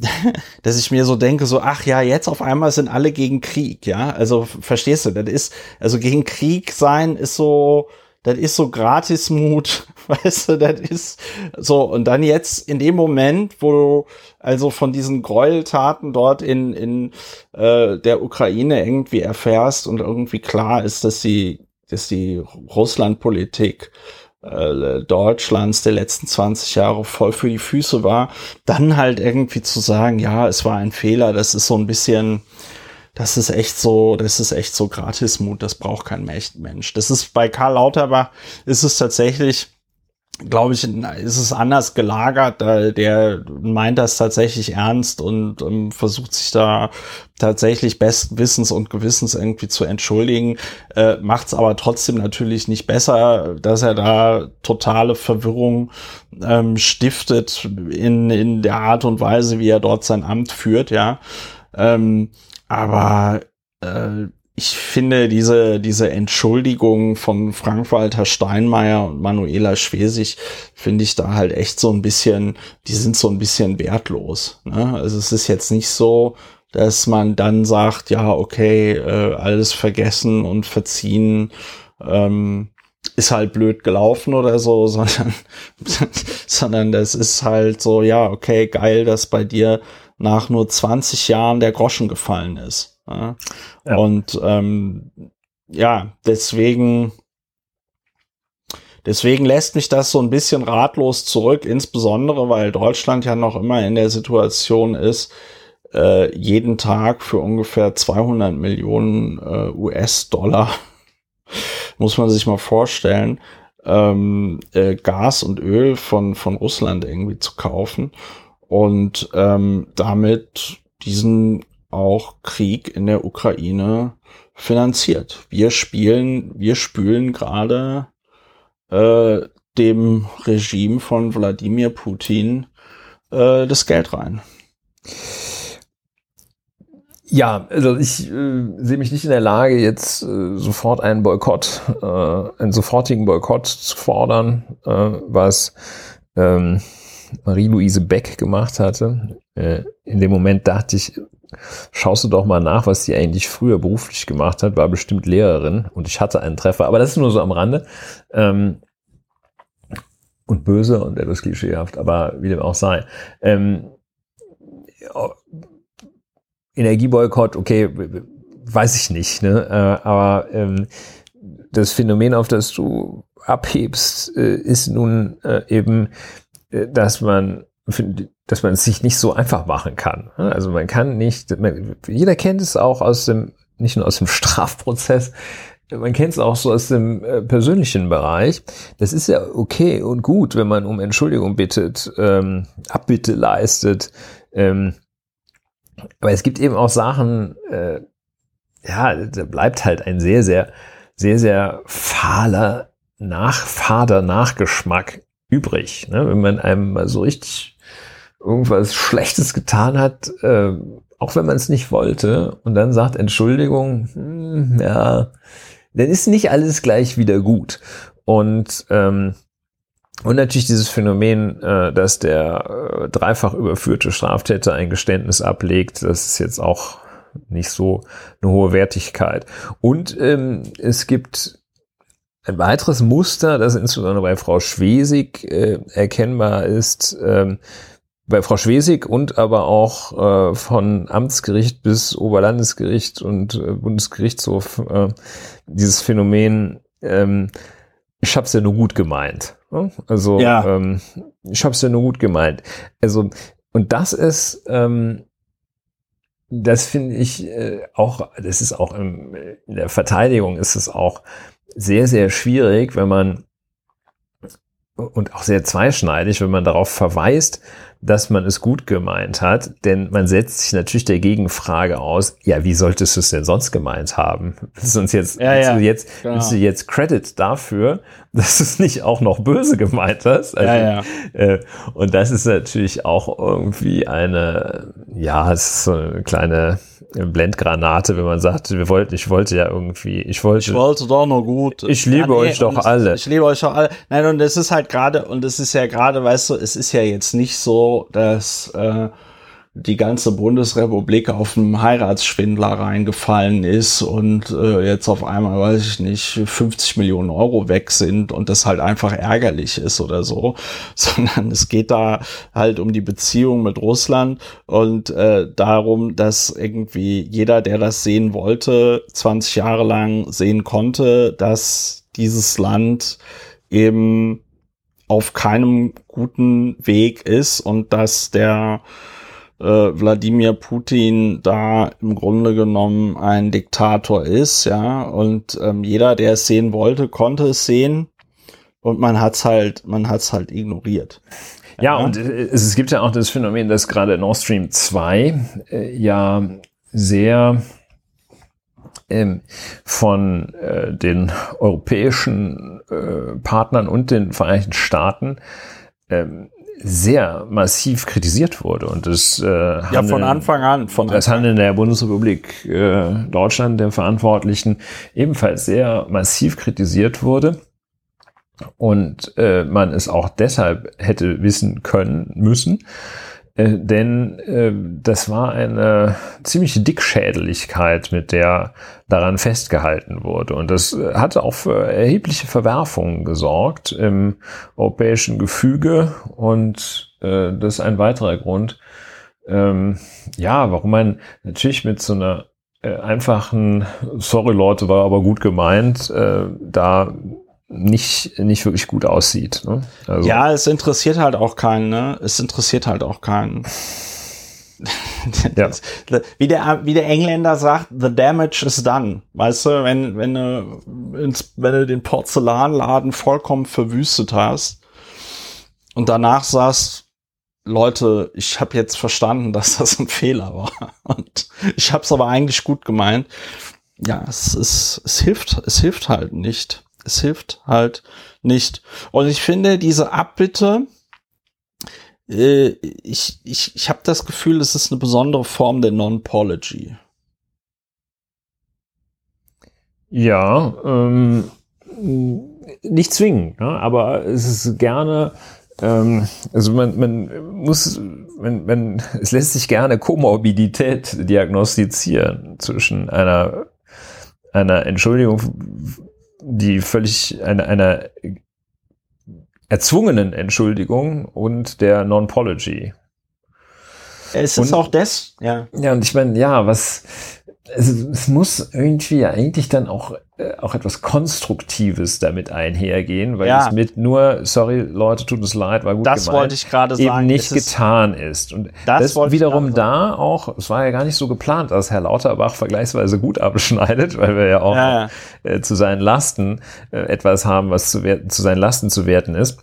dass ich mir so denke, so, ach ja, jetzt auf einmal sind alle gegen Krieg, ja. Also verstehst du, das ist, also gegen Krieg sein ist so, das ist so Gratismut, weißt du, das ist so. Und dann jetzt in dem Moment, wo du also von diesen Gräueltaten dort in, in äh, der Ukraine irgendwie erfährst und irgendwie klar ist, dass die, dass die Russlandpolitik äh, Deutschlands der letzten 20 Jahre voll für die Füße war, dann halt irgendwie zu sagen, ja, es war ein Fehler, das ist so ein bisschen, das ist echt so, das ist echt so Gratismut, das braucht kein Mensch. Das ist bei Karl Lauterbach ist es tatsächlich, glaube ich, ist es anders gelagert. Der meint das tatsächlich ernst und um, ähm, versucht sich da tatsächlich besten Wissens und Gewissens irgendwie zu entschuldigen, äh, macht es aber trotzdem natürlich nicht besser, dass er da totale Verwirrung ähm, stiftet in, in der Art und Weise, wie er dort sein Amt führt, ja. Ähm, aber äh, ich finde diese, diese Entschuldigung von Frank-Walter Steinmeier und Manuela Schwesig, finde ich da halt echt so ein bisschen, die sind so ein bisschen wertlos. Ne? Also es ist jetzt nicht so, dass man dann sagt, ja, okay, äh, alles vergessen und verziehen, ähm, ist halt blöd gelaufen oder so, sondern, sondern das ist halt so, ja, okay, geil, dass bei dir nach nur 20 Jahren der Groschen gefallen ist. Ja? Und ähm, ja, deswegen, deswegen lässt mich das so ein bisschen ratlos zurück, insbesondere weil Deutschland ja noch immer in der Situation ist, äh, jeden Tag für ungefähr 200 Millionen äh, US-Dollar, muss man sich mal vorstellen, ähm, äh, Gas und Öl von, von Russland irgendwie zu kaufen und ähm, damit diesen auch Krieg in der Ukraine finanziert. Wir spielen, wir spülen gerade äh, dem Regime von Wladimir Putin äh, das Geld rein. Ja, also ich äh, sehe mich nicht in der Lage, jetzt äh, sofort einen Boykott, äh, einen sofortigen Boykott zu fordern, äh, was ähm, Marie-Louise Beck gemacht hatte. Äh, in dem Moment dachte ich, schaust du doch mal nach, was sie eigentlich früher beruflich gemacht hat, war bestimmt Lehrerin und ich hatte einen Treffer, aber das ist nur so am Rande. Ähm, und böse und etwas klischeehaft, aber wie dem auch sei. Ähm, Energieboykott, okay, weiß ich nicht, ne? Äh, aber ähm, das Phänomen, auf das du abhebst, äh, ist nun äh, eben, äh, dass man dass man es sich nicht so einfach machen kann. Also man kann nicht, man, jeder kennt es auch aus dem, nicht nur aus dem Strafprozess, man kennt es auch so aus dem äh, persönlichen Bereich. Das ist ja okay und gut, wenn man um Entschuldigung bittet, ähm, Abbitte leistet, Ähm, aber es gibt eben auch Sachen, äh, ja, da bleibt halt ein sehr, sehr, sehr, sehr fahler, nachfader Nachgeschmack übrig. Ne? Wenn man einem mal so richtig irgendwas Schlechtes getan hat, äh, auch wenn man es nicht wollte, und dann sagt Entschuldigung, hm, ja, dann ist nicht alles gleich wieder gut. Und ähm, und natürlich dieses Phänomen, äh, dass der äh, dreifach überführte Straftäter ein Geständnis ablegt, das ist jetzt auch nicht so eine hohe Wertigkeit. Und ähm, es gibt ein weiteres Muster, das insbesondere bei Frau Schwesig äh, erkennbar ist, ähm, bei Frau Schwesig und aber auch äh, von Amtsgericht bis Oberlandesgericht und äh, Bundesgerichtshof äh, dieses Phänomen, ähm, ich hab's ja nur gut gemeint. Ne? Also ja. ähm, ich hab's ja nur gut gemeint. Also und das ist ähm, das finde ich äh, auch, das ist auch im, in der Verteidigung ist es auch sehr, sehr schwierig, wenn man und auch sehr zweischneidig, wenn man darauf verweist, dass man es gut gemeint hat, denn man setzt sich natürlich der Gegenfrage aus, ja, wie solltest du es denn sonst gemeint haben? Willst du uns jetzt, ja, willst, ja, du jetzt genau. willst du jetzt Credit dafür, dass du es nicht auch noch böse gemeint hast? Also, ja, ja. Äh, und das ist natürlich auch irgendwie eine, ja, es ist so eine kleine Blendgranate, wenn man sagt, wir wollten, ich wollte ja irgendwie, ich wollte. Ich wollte doch nur gut. Ich liebe ja, nee, euch doch alle. Ich liebe euch doch alle. Nein, und es ist halt gerade, und es ist ja gerade, weißt du, es ist ja jetzt nicht so, dass äh, die ganze Bundesrepublik auf einen Heiratsschwindler reingefallen ist und äh, jetzt auf einmal, weiß ich nicht, 50 Millionen Euro weg sind und das halt einfach ärgerlich ist oder so, sondern es geht da halt um die Beziehung mit Russland und äh, darum, dass irgendwie jeder, der das sehen wollte, 20 Jahre lang sehen konnte, dass dieses Land eben auf keinem guten Weg ist und dass der äh, Wladimir Putin da im Grunde genommen ein Diktator ist, ja, und ähm, jeder, der es sehen wollte, konnte es sehen und man hat's halt, man hat's halt ignoriert. Ja, ja, und äh, es, es gibt ja auch das Phänomen, dass gerade Nord Stream 2 äh, ja sehr ähm, von äh, den europäischen äh, Partnern und den Vereinigten Staaten ähm, sehr massiv kritisiert wurde. Und das, äh, ja, von Anfang an. Von das Handeln der Bundesrepublik äh, Deutschland, der Verantwortlichen, ebenfalls sehr massiv kritisiert wurde. Und äh, man es auch deshalb hätte wissen können müssen, äh, denn äh, das war eine ziemliche Dickschädeligkeit, mit der daran festgehalten wurde. Und das äh, hatte auch für erhebliche Verwerfungen gesorgt im europäischen Gefüge. Und äh, das ist ein weiterer Grund, ähm, ja, warum man natürlich mit so einer äh, einfachen, sorry Leute, war aber gut gemeint, äh, da nicht, nicht wirklich gut aussieht. Ne? Also. Ja, es interessiert halt auch keinen, ne? Es interessiert halt auch keinen. ja. wie, der, wie der Engländer sagt, the damage is done. Weißt du, wenn, wenn du, ins, wenn du den Porzellanladen vollkommen verwüstet hast und danach sagst, Leute, ich habe jetzt verstanden, dass das ein Fehler war. Und ich habe es aber eigentlich gut gemeint. Ja, es, es, es hilft, es hilft halt nicht es hilft halt nicht. Und ich finde diese Abbitte, äh, ich, ich, ich habe das Gefühl, es ist eine besondere Form der Non-Pology. Ja, ähm, nicht zwingend, ne? aber es ist gerne, ähm, also man, man muss, man, man, es lässt sich gerne Komorbidität diagnostizieren zwischen einer, einer Entschuldigung die völlig eine, einer erzwungenen Entschuldigung und der Non-Pology. Es ist und, auch das, ja. Ja, und ich meine, ja, was, es, es muss irgendwie ja eigentlich dann auch, äh, auch etwas Konstruktives damit einhergehen, weil ja. es mit nur, sorry Leute, tut es leid, war gut das gemeint, wollte ich gerade sagen, eben nicht getan ist. Und das, das wiederum da auch, es war ja gar nicht so geplant, dass Herr Lauterbach vergleichsweise gut abschneidet, weil wir ja auch ja. Äh, zu seinen Lasten äh, etwas haben, was zu, werten, zu seinen Lasten zu werten ist.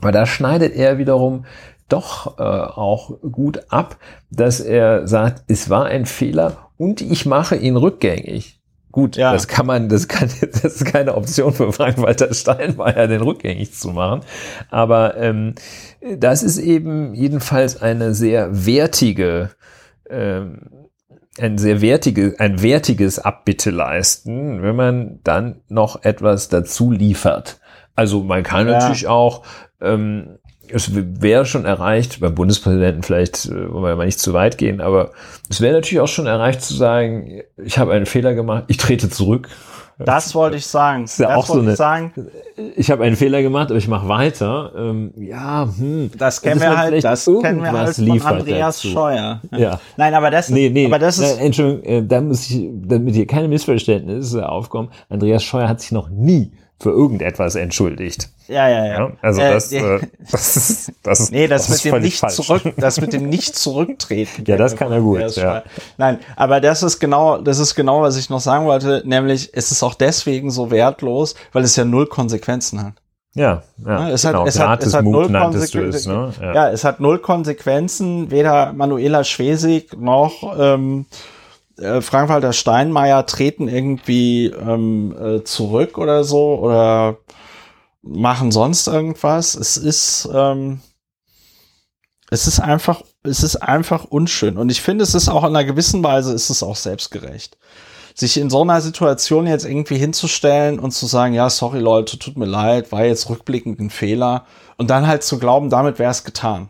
Aber da schneidet er wiederum doch äh, auch gut ab, dass er sagt, es war ein Fehler und ich mache ihn rückgängig. Gut, ja. das kann man, das kann, das ist keine Option für Frank-Walter Steinmeier, den rückgängig zu machen. Aber ähm, das ist eben jedenfalls eine sehr wertige, ähm, ein sehr wertige, ein wertiges Abbitte leisten, wenn man dann noch etwas dazu liefert. Also man kann ja. natürlich auch ähm, es wäre schon erreicht, beim Bundespräsidenten vielleicht, äh, wollen wir mal nicht zu weit gehen, aber es wäre natürlich auch schon erreicht zu sagen, ich habe einen Fehler gemacht, ich trete zurück. Das wollte ich sagen. Das ist ja das auch so eine, ich sagen. Ich habe einen Fehler gemacht, aber ich mache weiter. Ähm, ja, hm. Das kennen wir halt, das kennen wir halt von Andreas dazu. Scheuer. Ja. Nein, aber das, nee, nee, aber das ist. Entschuldigung, äh, da muss ich, damit hier keine Missverständnisse aufkommen. Andreas Scheuer hat sich noch nie für irgendetwas entschuldigt. Ja, ja, ja. ja also äh, das, äh, das ist, das ist, nee, das, das mit dem nicht falsch. zurück, das mit dem nicht zurücktreten. ja, das kann er gut. Ja. Nein, aber das ist genau, das ist genau, was ich noch sagen wollte, nämlich es ist auch deswegen so wertlos, weil es ja null Konsequenzen hat. Ja, ja, es genau. hat, es hat, es hat null Konsequenzen. Ne? Ja. ja. es hat null Konsequenzen. Weder Manuela Schwesig noch ähm, äh, Frank-Walter Steinmeier treten irgendwie ähm, äh, zurück oder so oder machen sonst irgendwas. Es ist, ähm, es ist einfach, es ist einfach unschön. Und ich finde, es ist auch in einer gewissen Weise, ist es auch selbstgerecht. Sich in so einer Situation jetzt irgendwie hinzustellen und zu sagen, ja, sorry Leute, tut mir leid, war jetzt rückblickend ein Fehler. Und dann halt zu glauben, damit wäre es getan.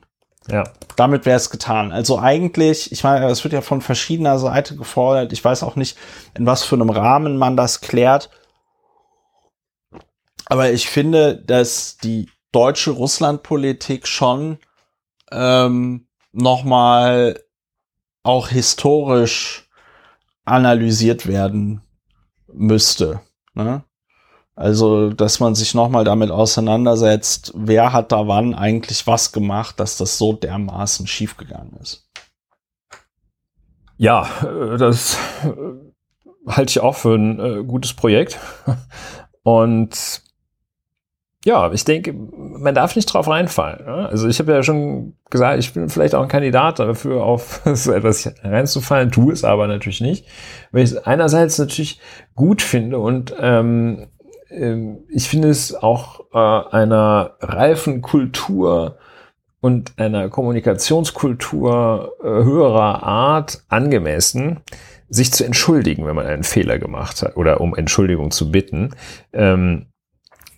Ja. Damit wäre es getan. Also eigentlich, ich meine, es wird ja von verschiedener Seite gefordert. Ich weiß auch nicht, in was für einem Rahmen man das klärt. Aber ich finde, dass die deutsche Russlandpolitik schon ähm, nochmal auch historisch analysiert werden müsste. Ne? Also, dass man sich nochmal damit auseinandersetzt, wer hat da wann eigentlich was gemacht, dass das so dermaßen schiefgegangen ist. Ja, äh, das äh, halte ich auch für ein äh, gutes Projekt. Und ja, ich denke, man darf nicht drauf reinfallen. Ne? Also ich habe ja schon gesagt, ich bin vielleicht auch ein Kandidat dafür, auf so etwas reinzufallen, tue es aber natürlich nicht, weil ich es einerseits natürlich gut finde und ähm, ich finde es auch äh, einer reifen Kultur und einer Kommunikationskultur äh, höherer Art angemessen, sich zu entschuldigen, wenn man einen Fehler gemacht hat oder um Entschuldigung zu bitten, ähm,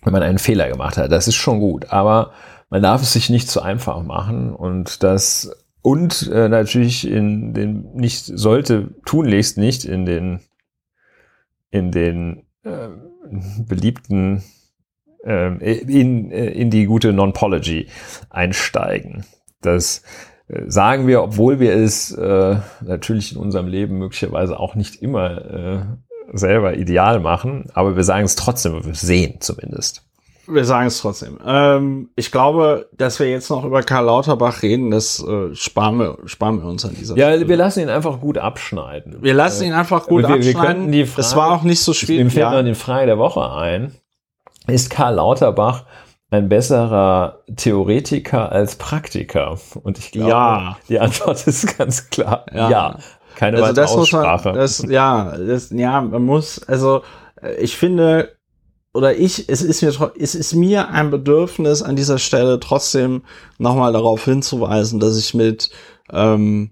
wenn man einen Fehler gemacht hat. Das ist schon gut, aber man darf es sich nicht zu einfach machen und das und äh, natürlich in den nicht sollte tunlichst nicht in den in den äh, beliebten äh, in, äh, in die gute Non-Pology einsteigen. Das äh, sagen wir, obwohl wir es äh, natürlich in unserem Leben möglicherweise auch nicht immer äh, selber ideal machen, aber wir sagen es trotzdem, wir sehen zumindest. Wir sagen es trotzdem. Ähm, ich glaube, dass wir jetzt noch über Karl Lauterbach reden, das äh, sparen, wir, sparen wir uns an dieser Ja, Stelle. wir lassen ihn einfach gut abschneiden. Wir lassen ihn einfach gut wir, abschneiden. Wir Frage, das war auch nicht so schwierig. Mir fällt ja. noch die Frage der Woche ein. Ist Karl Lauterbach ein besserer Theoretiker als Praktiker? Und ich glaube, ja. die Antwort ist ganz klar. Ja. ja. Keine also weitere Aussprache. Man, das, ja, das, ja, man muss, also äh, ich finde, oder ich, es ist mir, es ist mir ein Bedürfnis an dieser Stelle trotzdem nochmal darauf hinzuweisen, dass ich mit, ähm,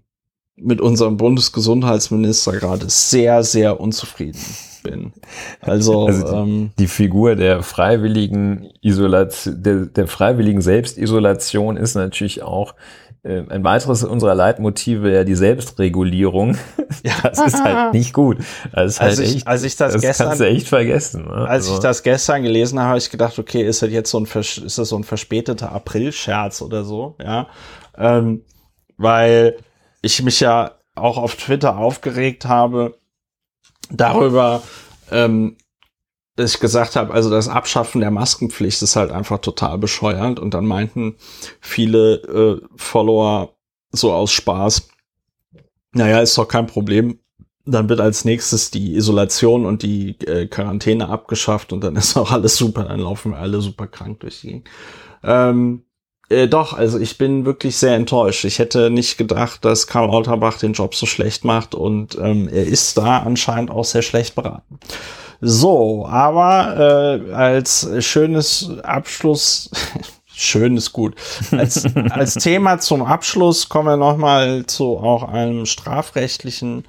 mit unserem Bundesgesundheitsminister gerade sehr, sehr unzufrieden bin. Also, also die, ähm, die, Figur der freiwilligen Isolation, der, der freiwilligen Selbstisolation ist natürlich auch ein weiteres unserer Leitmotive ja die Selbstregulierung. Ja. Das ist halt nicht gut. Das ist als halt ich, echt, als ich das, das gestern, kannst du echt vergessen. Ne? Als also. ich das gestern gelesen habe, habe ich gedacht, okay, ist das jetzt so ein, ist das so ein verspäteter April-Scherz oder so, ja? Ähm, weil ich mich ja auch auf Twitter aufgeregt habe darüber, ähm, ich gesagt habe, also das Abschaffen der Maskenpflicht ist halt einfach total bescheuert. Und dann meinten viele äh, Follower so aus Spaß, naja, ist doch kein Problem. Dann wird als nächstes die Isolation und die äh, Quarantäne abgeschafft und dann ist auch alles super, dann laufen wir alle super krank durch die Gegend. Ähm, Äh, doch, also ich bin wirklich sehr enttäuscht. Ich hätte nicht gedacht, dass Karl Lauterbach den Job so schlecht macht und ähm, er ist da anscheinend auch sehr schlecht beraten. So, aber äh, als schönes Abschluss, schön ist gut, als, als Thema zum Abschluss kommen wir nochmal zu auch einem strafrechtlichen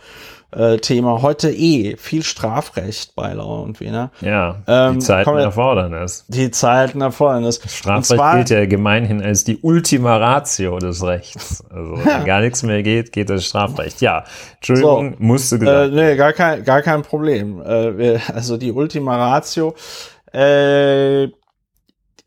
äh, Thema. Heute eh viel Strafrecht bei Lau und Wiener. Ja, ähm, die Zeiten wir, erfordern es. Die Zeiten erfordern es. Strafrecht zwar, gilt ja gemeinhin als die Ultima Ratio des Rechts. Also wenn gar nichts mehr geht, geht das Strafrecht. Ja, Entschuldigung, so, musste gesagt. Äh, nee, gar kein, gar kein Problem. Äh, also die Ultima Ratio. Äh,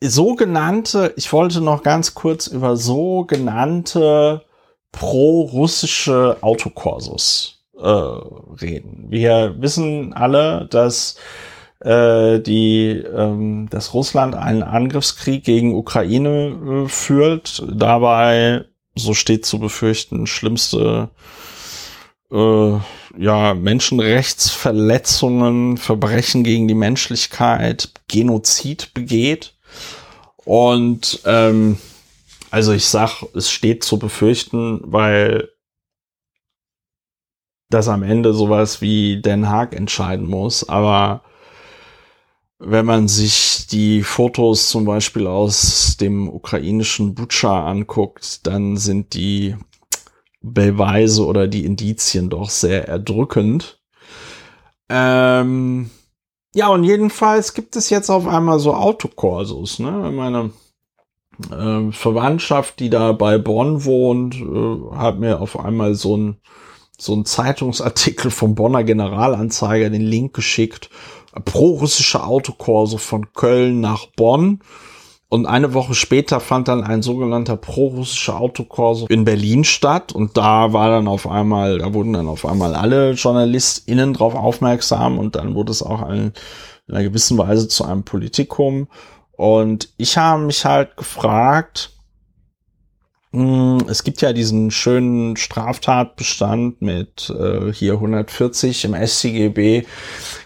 sogenannte, ich wollte noch ganz kurz über sogenannte pro-russische Autokorsus äh, reden. Wir wissen alle, dass äh, die, ähm, dass Russland einen Angriffskrieg gegen Ukraine äh, führt. Dabei, so steht zu befürchten, schlimmste äh, ja, Menschenrechtsverletzungen, Verbrechen gegen die Menschlichkeit, Genozid begeht. Und ähm, also ich sag, es steht zu befürchten, weil dass am Ende sowas wie Den Haag entscheiden muss. Aber wenn man sich die Fotos zum Beispiel aus dem ukrainischen Butscha anguckt, dann sind die Beweise oder die Indizien doch sehr erdrückend. Ähm, ja, und jedenfalls gibt es jetzt auf einmal so Autokorsos. Ne? Meine äh, Verwandtschaft, die da bei Bonn wohnt, äh, hat mir auf einmal so ein so ein Zeitungsartikel vom Bonner Generalanzeiger den Link geschickt. Pro-russische Autokorso von Köln nach Bonn. Und eine Woche später fand dann ein sogenannter pro-russischer Autokorso in Berlin statt. Und da war dann auf einmal, da wurden dann auf einmal alle JournalistInnen drauf aufmerksam und dann wurde es auch in einer gewissen Weise zu einem Politikum. Und ich habe mich halt gefragt, es gibt ja diesen schönen Straftatbestand mit äh, hier 140 im SCGB.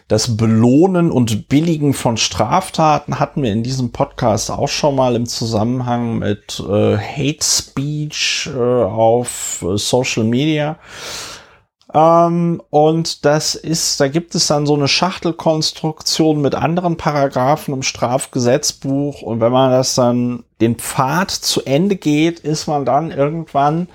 Das Belohnen und Billigen von Straftaten hatten wir in diesem Podcast auch schon mal im Zusammenhang mit äh, Hate Speech äh, auf äh, Social Media. Ähm, und das ist, da gibt es dann so eine Schachtelkonstruktion mit anderen Paragraphen im Strafgesetzbuch. Und wenn man das dann den Pfad zu Ende geht, ist man dann irgendwann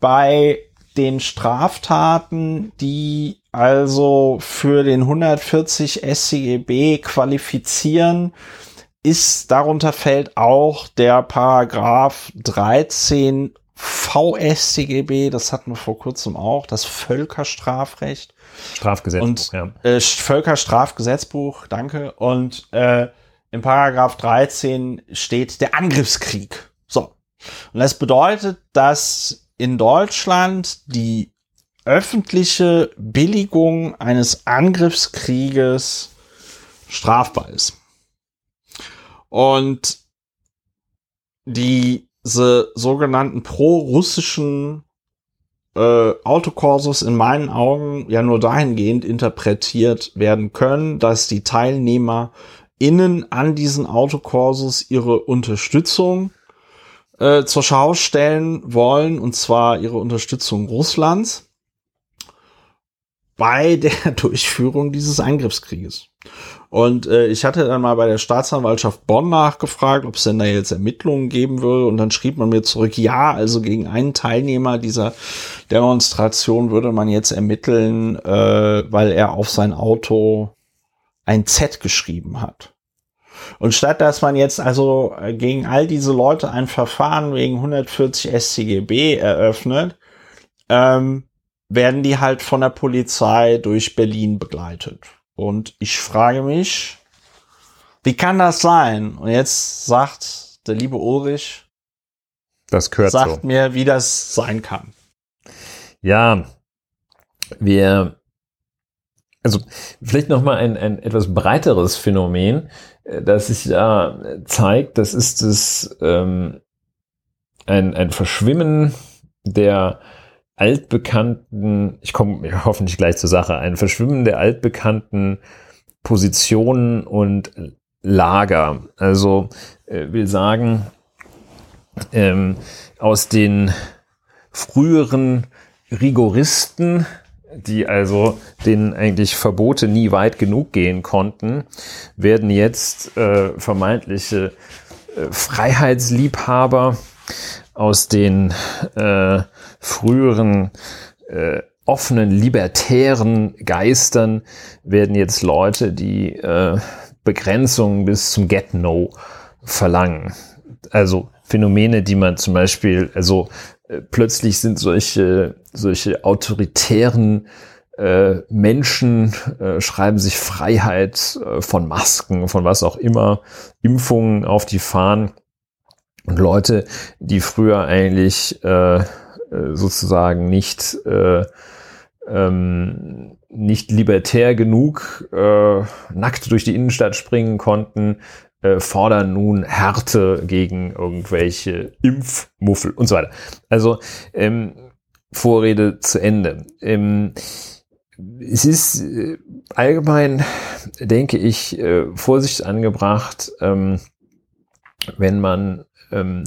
bei den Straftaten, die also für den 140 SCGB qualifizieren, ist darunter fällt auch der Paragraph 13 VSCGB, das hatten wir vor kurzem auch, das Völkerstrafrecht. Strafgesetzbuch, und, ja. Äh, Völkerstrafgesetzbuch, danke. Und äh, im Paragraph 13 steht der Angriffskrieg. So. Und das bedeutet, dass in Deutschland die öffentliche Billigung eines Angriffskrieges strafbar ist. Und die diese sogenannten pro-russischen äh, Autokorsos in meinen Augen ja nur dahingehend interpretiert werden können, dass die Teilnehmer innen an diesen Autokorsos ihre Unterstützung äh, zur Schau stellen wollen, und zwar ihre Unterstützung Russlands bei der Durchführung dieses Angriffskrieges. Und äh, ich hatte dann mal bei der Staatsanwaltschaft Bonn nachgefragt, ob es denn da jetzt Ermittlungen geben würde. Und dann schrieb man mir zurück, ja, also gegen einen Teilnehmer dieser Demonstration würde man jetzt ermitteln, äh, weil er auf sein Auto ein Z geschrieben hat. Und statt dass man jetzt also äh, gegen all diese Leute ein Verfahren wegen 140 SCGB eröffnet, ähm, werden die halt von der Polizei durch Berlin begleitet. Und ich frage mich, wie kann das sein? Und jetzt sagt der liebe Ulrich, das gehört sagt so. mir, wie das sein kann. Ja, wir, also vielleicht noch mal ein, ein etwas breiteres Phänomen, äh, das sich da zeigt. Das ist das ähm, ein, ein Verschwimmen der altbekannten, ich komme hoffentlich gleich zur Sache, ein Verschwimmen der altbekannten Positionen und Lager. Also äh, will sagen, ähm, aus den früheren Rigoristen, die also denen eigentlich Verbote nie weit genug gehen konnten, werden jetzt äh, vermeintliche äh, Freiheitsliebhaber aus den äh, früheren äh, offenen libertären Geistern werden jetzt Leute, die äh, Begrenzungen bis zum Get-No verlangen. Also Phänomene, die man zum Beispiel, also plötzlich sind solche, solche autoritären äh, Menschen äh, schreiben sich Freiheit äh, von Masken, von was auch immer, Impfungen auf die Fahnen. Und Leute, die früher eigentlich äh, äh sozusagen nicht, äh, ähm, nicht libertär genug äh, nackt durch die Innenstadt springen konnten, äh, fordern nun Härte gegen irgendwelche Impfmuffel und so weiter. Also ähm, Vorrede zu Ende. Ähm, es ist äh, allgemein, denke ich, äh, Vorsicht angebracht, ähm, wenn man ähm,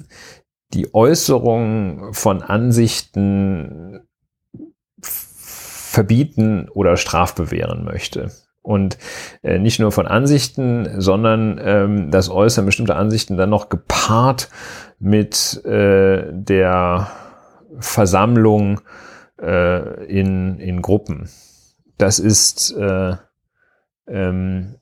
die Äußerung von Ansichten verbieten oder strafbewähren möchte. Und äh, nicht nur von Ansichten, sondern ähm, das Äußern bestimmter Ansichten dann noch gepaart mit äh, der Versammlung äh, in, in Gruppen. Das ist äh, ähm,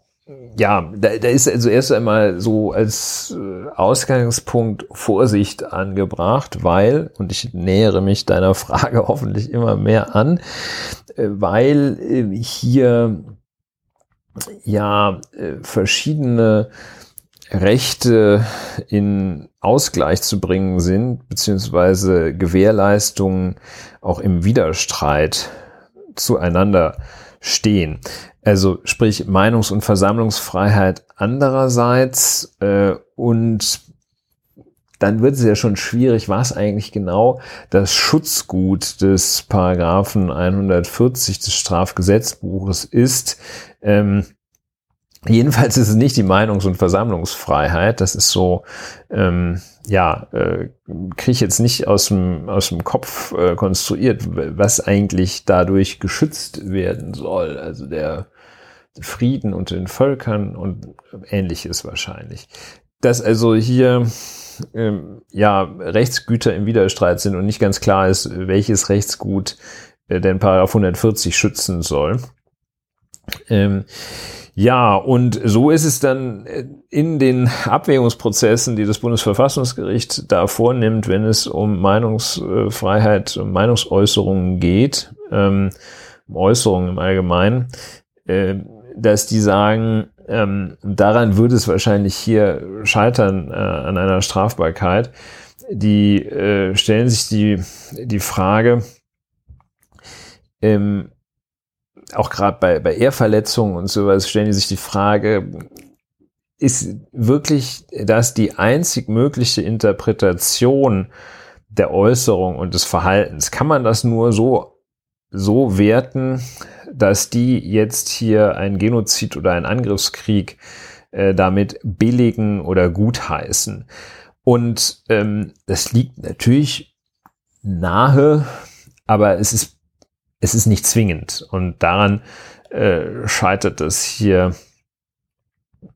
ja, da, da ist also erst einmal so als äh, Ausgangspunkt Vorsicht angebracht, weil, und ich nähere mich deiner Frage hoffentlich immer mehr an, äh, weil äh, hier ja verschiedene Rechte in Ausgleich zu bringen sind, beziehungsweise Gewährleistungen auch im Widerstreit zueinander stehen. Also sprich Meinungs- und Versammlungsfreiheit andererseits äh, und dann wird es ja schon schwierig, was eigentlich genau das Schutzgut des Paragraphen 140 des Strafgesetzbuches ist. Ähm, Jedenfalls ist es nicht die Meinungs- und Versammlungsfreiheit. Das ist so, ähm, ja, äh, kriege ich jetzt nicht aus dem, aus dem Kopf äh, konstruiert, was eigentlich dadurch geschützt werden soll. Also der Frieden unter den Völkern und ähnliches wahrscheinlich. Dass also hier ähm, ja Rechtsgüter im Widerstreit sind und nicht ganz klar ist, welches Rechtsgut äh, den Paragraph 140 schützen soll. Ähm, ja, und so ist es dann in den Abwägungsprozessen, die das Bundesverfassungsgericht da vornimmt, wenn es um Meinungsfreiheit, um Meinungsäußerungen geht, ähm, Äußerungen im Allgemeinen, äh, dass die sagen, ähm, daran würde es wahrscheinlich hier scheitern äh, an einer Strafbarkeit. Die äh, stellen sich die, die Frage, ähm, auch gerade bei, bei Ehrverletzungen und sowas stellen die sich die Frage, ist wirklich das die einzig mögliche Interpretation der Äußerung und des Verhaltens? Kann man das nur so, so werten, dass die jetzt hier ein Genozid oder einen Angriffskrieg äh, damit billigen oder gutheißen? Und ähm, das liegt natürlich nahe, aber es ist es ist nicht zwingend. Und daran äh, scheitert es hier,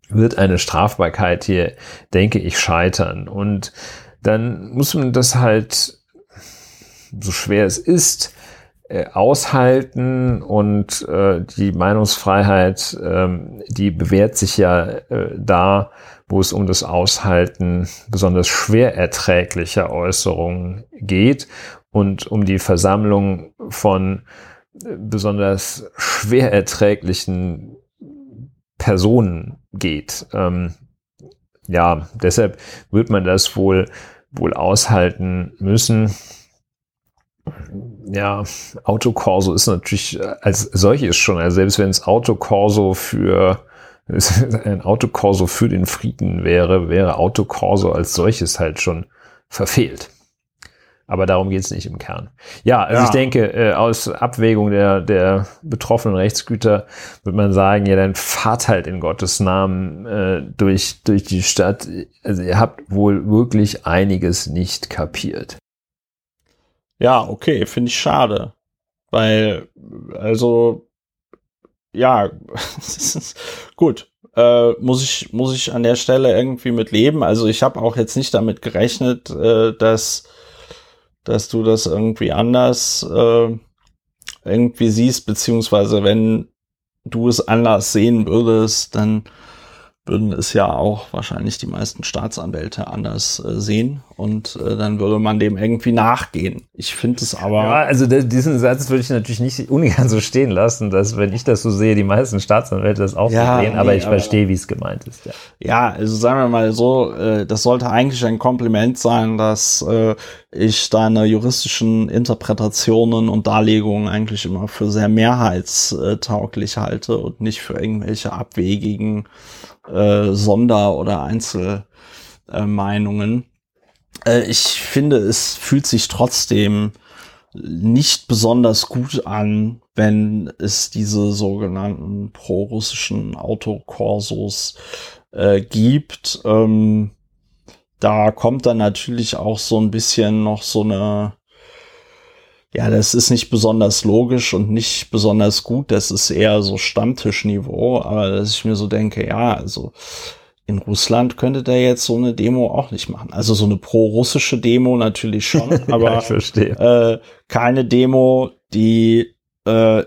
wird eine Strafbarkeit hier, denke ich, scheitern. Und dann muss man das halt, so schwer es ist, äh, aushalten und äh, die Meinungsfreiheit, ähm, die bewährt sich ja äh, da, wo es um das Aushalten besonders schwer erträglicher Äußerungen geht und um die Versammlung von äh, besonders schwer erträglichen Personen geht. Ähm, ja, deshalb wird man das wohl, wohl aushalten müssen. Ja, Autokorso ist natürlich äh, als solches schon, also selbst wenn es Autokorso für ein Autokorso für den Frieden wäre, wäre Autokorso als solches halt schon verfehlt. Aber darum geht es nicht im Kern. Ja, also Ja. ich denke, äh, aus Abwägung der, der betroffenen Rechtsgüter würde man sagen, ja, dann fahrt halt in Gottes Namen äh, durch, durch die Stadt. Also ihr habt wohl wirklich einiges nicht kapiert. Ja, okay, finde ich schade. Weil, also, ja, gut. Äh, muss ich, muss ich an der Stelle irgendwie mit leben. Also ich habe auch jetzt nicht damit gerechnet, äh, dass, dass du das irgendwie anders äh, irgendwie siehst, beziehungsweise wenn du es anders sehen würdest, dann würden es ja auch wahrscheinlich die meisten Staatsanwälte anders äh, sehen und äh, dann würde man dem irgendwie nachgehen. Ich finde es aber. Ja, also diesen Satz würde ich natürlich nicht ungern so stehen lassen, dass wenn ich das so sehe, die meisten Staatsanwälte das auch Ja, sehen, aber nee, ich verstehe, wie es gemeint ist. Ja. Ja, also sagen wir mal so, äh, das sollte eigentlich ein Kompliment sein, dass äh, ich deine juristischen Interpretationen und Darlegungen eigentlich immer für sehr mehrheitstauglich halte und nicht für irgendwelche abwegigen äh, Sonder- oder Einzelmeinungen. Äh, ich finde, es fühlt sich trotzdem nicht besonders gut an, wenn es diese sogenannten pro-russischen Autokorsos äh, gibt. Ähm, da kommt dann natürlich auch so ein bisschen noch so eine, ja, das ist nicht besonders logisch und nicht besonders gut, das ist eher so Stammtischniveau, aber dass ich mir so denke, ja, also in Russland könnte der jetzt so eine Demo auch nicht machen. Also so eine pro-russische Demo natürlich schon, ja, aber ich verstehe. äh, keine Demo, die äh,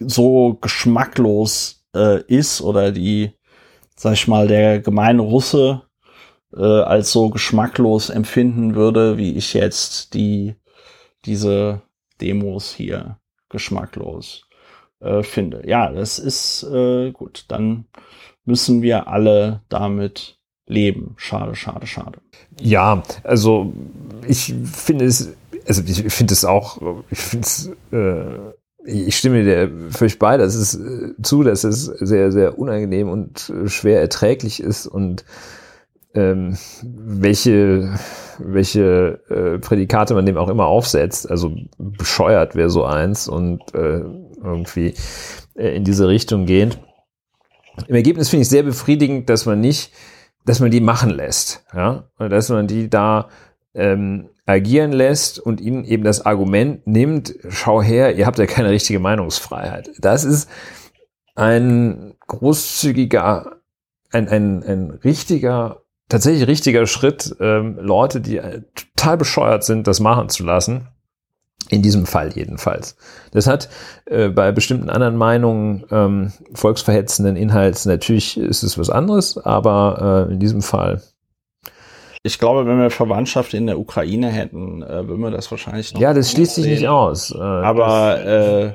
so geschmacklos äh, ist oder die, sag ich mal, der gemeine Russe äh, als so geschmacklos empfinden würde, wie ich jetzt die diese Demos hier geschmacklos äh, finde. Ja, das ist äh, gut. Dann müssen wir alle damit leben. Schade, schade, schade. Ja, also ich finde es, also ich finde es auch, ich finde es, äh, ich stimme dir völlig bei, dass es äh, zu, dass es sehr, sehr unangenehm und schwer erträglich ist und ähm, welche, welche äh, Prädikate man dem auch immer aufsetzt. Also bescheuert wäre so eins und äh, irgendwie äh, in diese Richtung gehend. Im Ergebnis finde ich sehr befriedigend, dass man nicht, dass man die machen lässt, ja, und dass man die da ähm, agieren lässt und ihnen eben das Argument nimmt, schau her, ihr habt ja keine richtige Meinungsfreiheit. Das ist ein großzügiger, ein, ein, ein richtiger, tatsächlich richtiger Schritt, ähm, Leute, die äh, total bescheuert sind, das machen zu lassen. In diesem Fall jedenfalls. Das hat äh, bei bestimmten anderen Meinungen ähm, volksverhetzenden Inhalts natürlich ist es was anderes, aber äh, in diesem Fall Ich glaube, wenn wir Verwandtschaft in der Ukraine hätten, äh, würden wir das wahrscheinlich noch. ja, das schließt sich nicht aus. Äh, Aber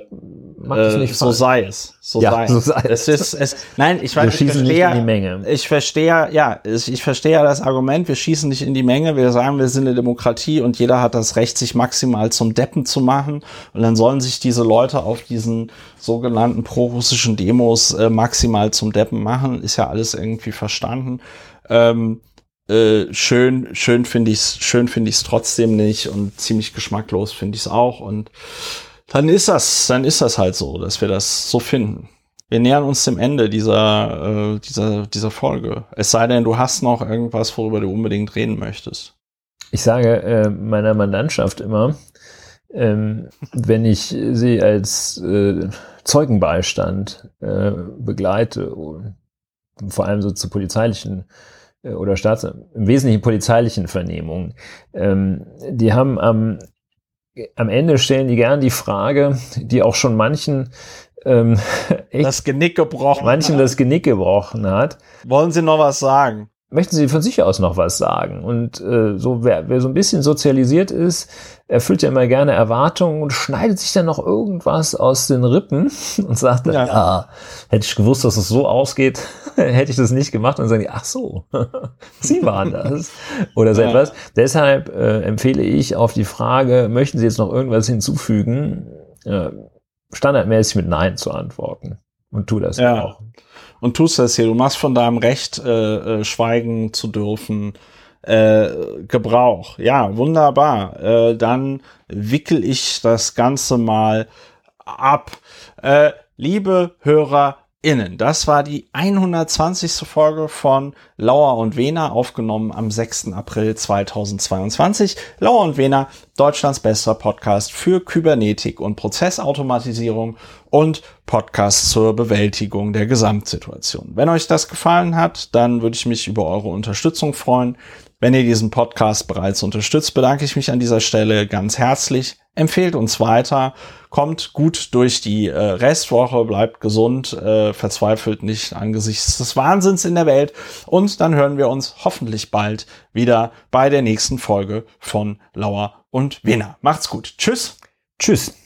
es äh, nicht so falsch. sei es. So Ja, sei so es. sei es. ist, es. Nein, ich Wir weiß, ich schießen nicht verstehe, in die Menge. ich verstehe, ja, ich, ich verstehe ja das Argument, wir schießen nicht in die Menge, wir sagen, wir sind eine Demokratie und jeder hat das Recht, sich maximal zum Deppen zu machen und dann sollen sich diese Leute auf diesen sogenannten pro-russischen Demos äh, maximal zum Deppen machen, ist ja alles irgendwie verstanden. Ähm, äh, schön, schön finde ich's, schön finde ich's trotzdem nicht und ziemlich geschmacklos finde ich's auch und dann ist das, dann ist das halt so, dass wir das so finden. Wir nähern uns dem Ende dieser, äh, dieser, dieser Folge. Es sei denn, du hast noch irgendwas, worüber du unbedingt reden möchtest. Ich sage äh, meiner Mandantschaft immer, ähm, wenn ich sie als äh, Zeugenbeistand äh, begleite, vor allem so zu polizeilichen äh, oder Staats im Wesentlichen polizeilichen Vernehmungen, ähm, die haben am, am Ende stellen die gern die Frage, die auch schon manchen ähm, echt, Das Genick gebrochen. manchen das Genick gebrochen hat. Wollen Sie noch was sagen? Möchten Sie von sich aus noch was sagen? Und äh, so wer, wer so ein bisschen sozialisiert ist, erfüllt ja immer gerne Erwartungen und schneidet sich dann noch irgendwas aus den Rippen und sagt, dann, Ja. ja, hätte ich gewusst, dass es so ausgeht, hätte ich das nicht gemacht. Und sagen die, ach so, Sie waren das. Oder so Ja. etwas. Deshalb äh, empfehle ich auf die Frage, möchten Sie jetzt noch irgendwas hinzufügen, äh, standardmäßig mit Nein zu antworten. Und tu das Ja. auch. Und tust das hier. Du machst von deinem Recht, äh, äh, schweigen zu dürfen, äh, Gebrauch. Ja, wunderbar. Äh, dann wickel ich das Ganze mal ab. Äh, liebe Hörer, Innen. Das war die 120. Folge von Lauer und Wena, aufgenommen am 6. April 2022. Lauer und Wena, Deutschlands bester Podcast für Kybernetik und Prozessautomatisierung und Podcast zur Bewältigung der Gesamtsituation. Wenn euch das gefallen hat, dann würde ich mich über eure Unterstützung freuen. Wenn ihr diesen Podcast bereits unterstützt, bedanke ich mich an dieser Stelle ganz herzlich. Empfehlt uns weiter, kommt gut durch die äh, Restwoche, bleibt gesund, äh, verzweifelt nicht angesichts des Wahnsinns in der Welt und dann hören wir uns hoffentlich bald wieder bei der nächsten Folge von Lauer und Wiener. Macht's gut. Tschüss. Tschüss.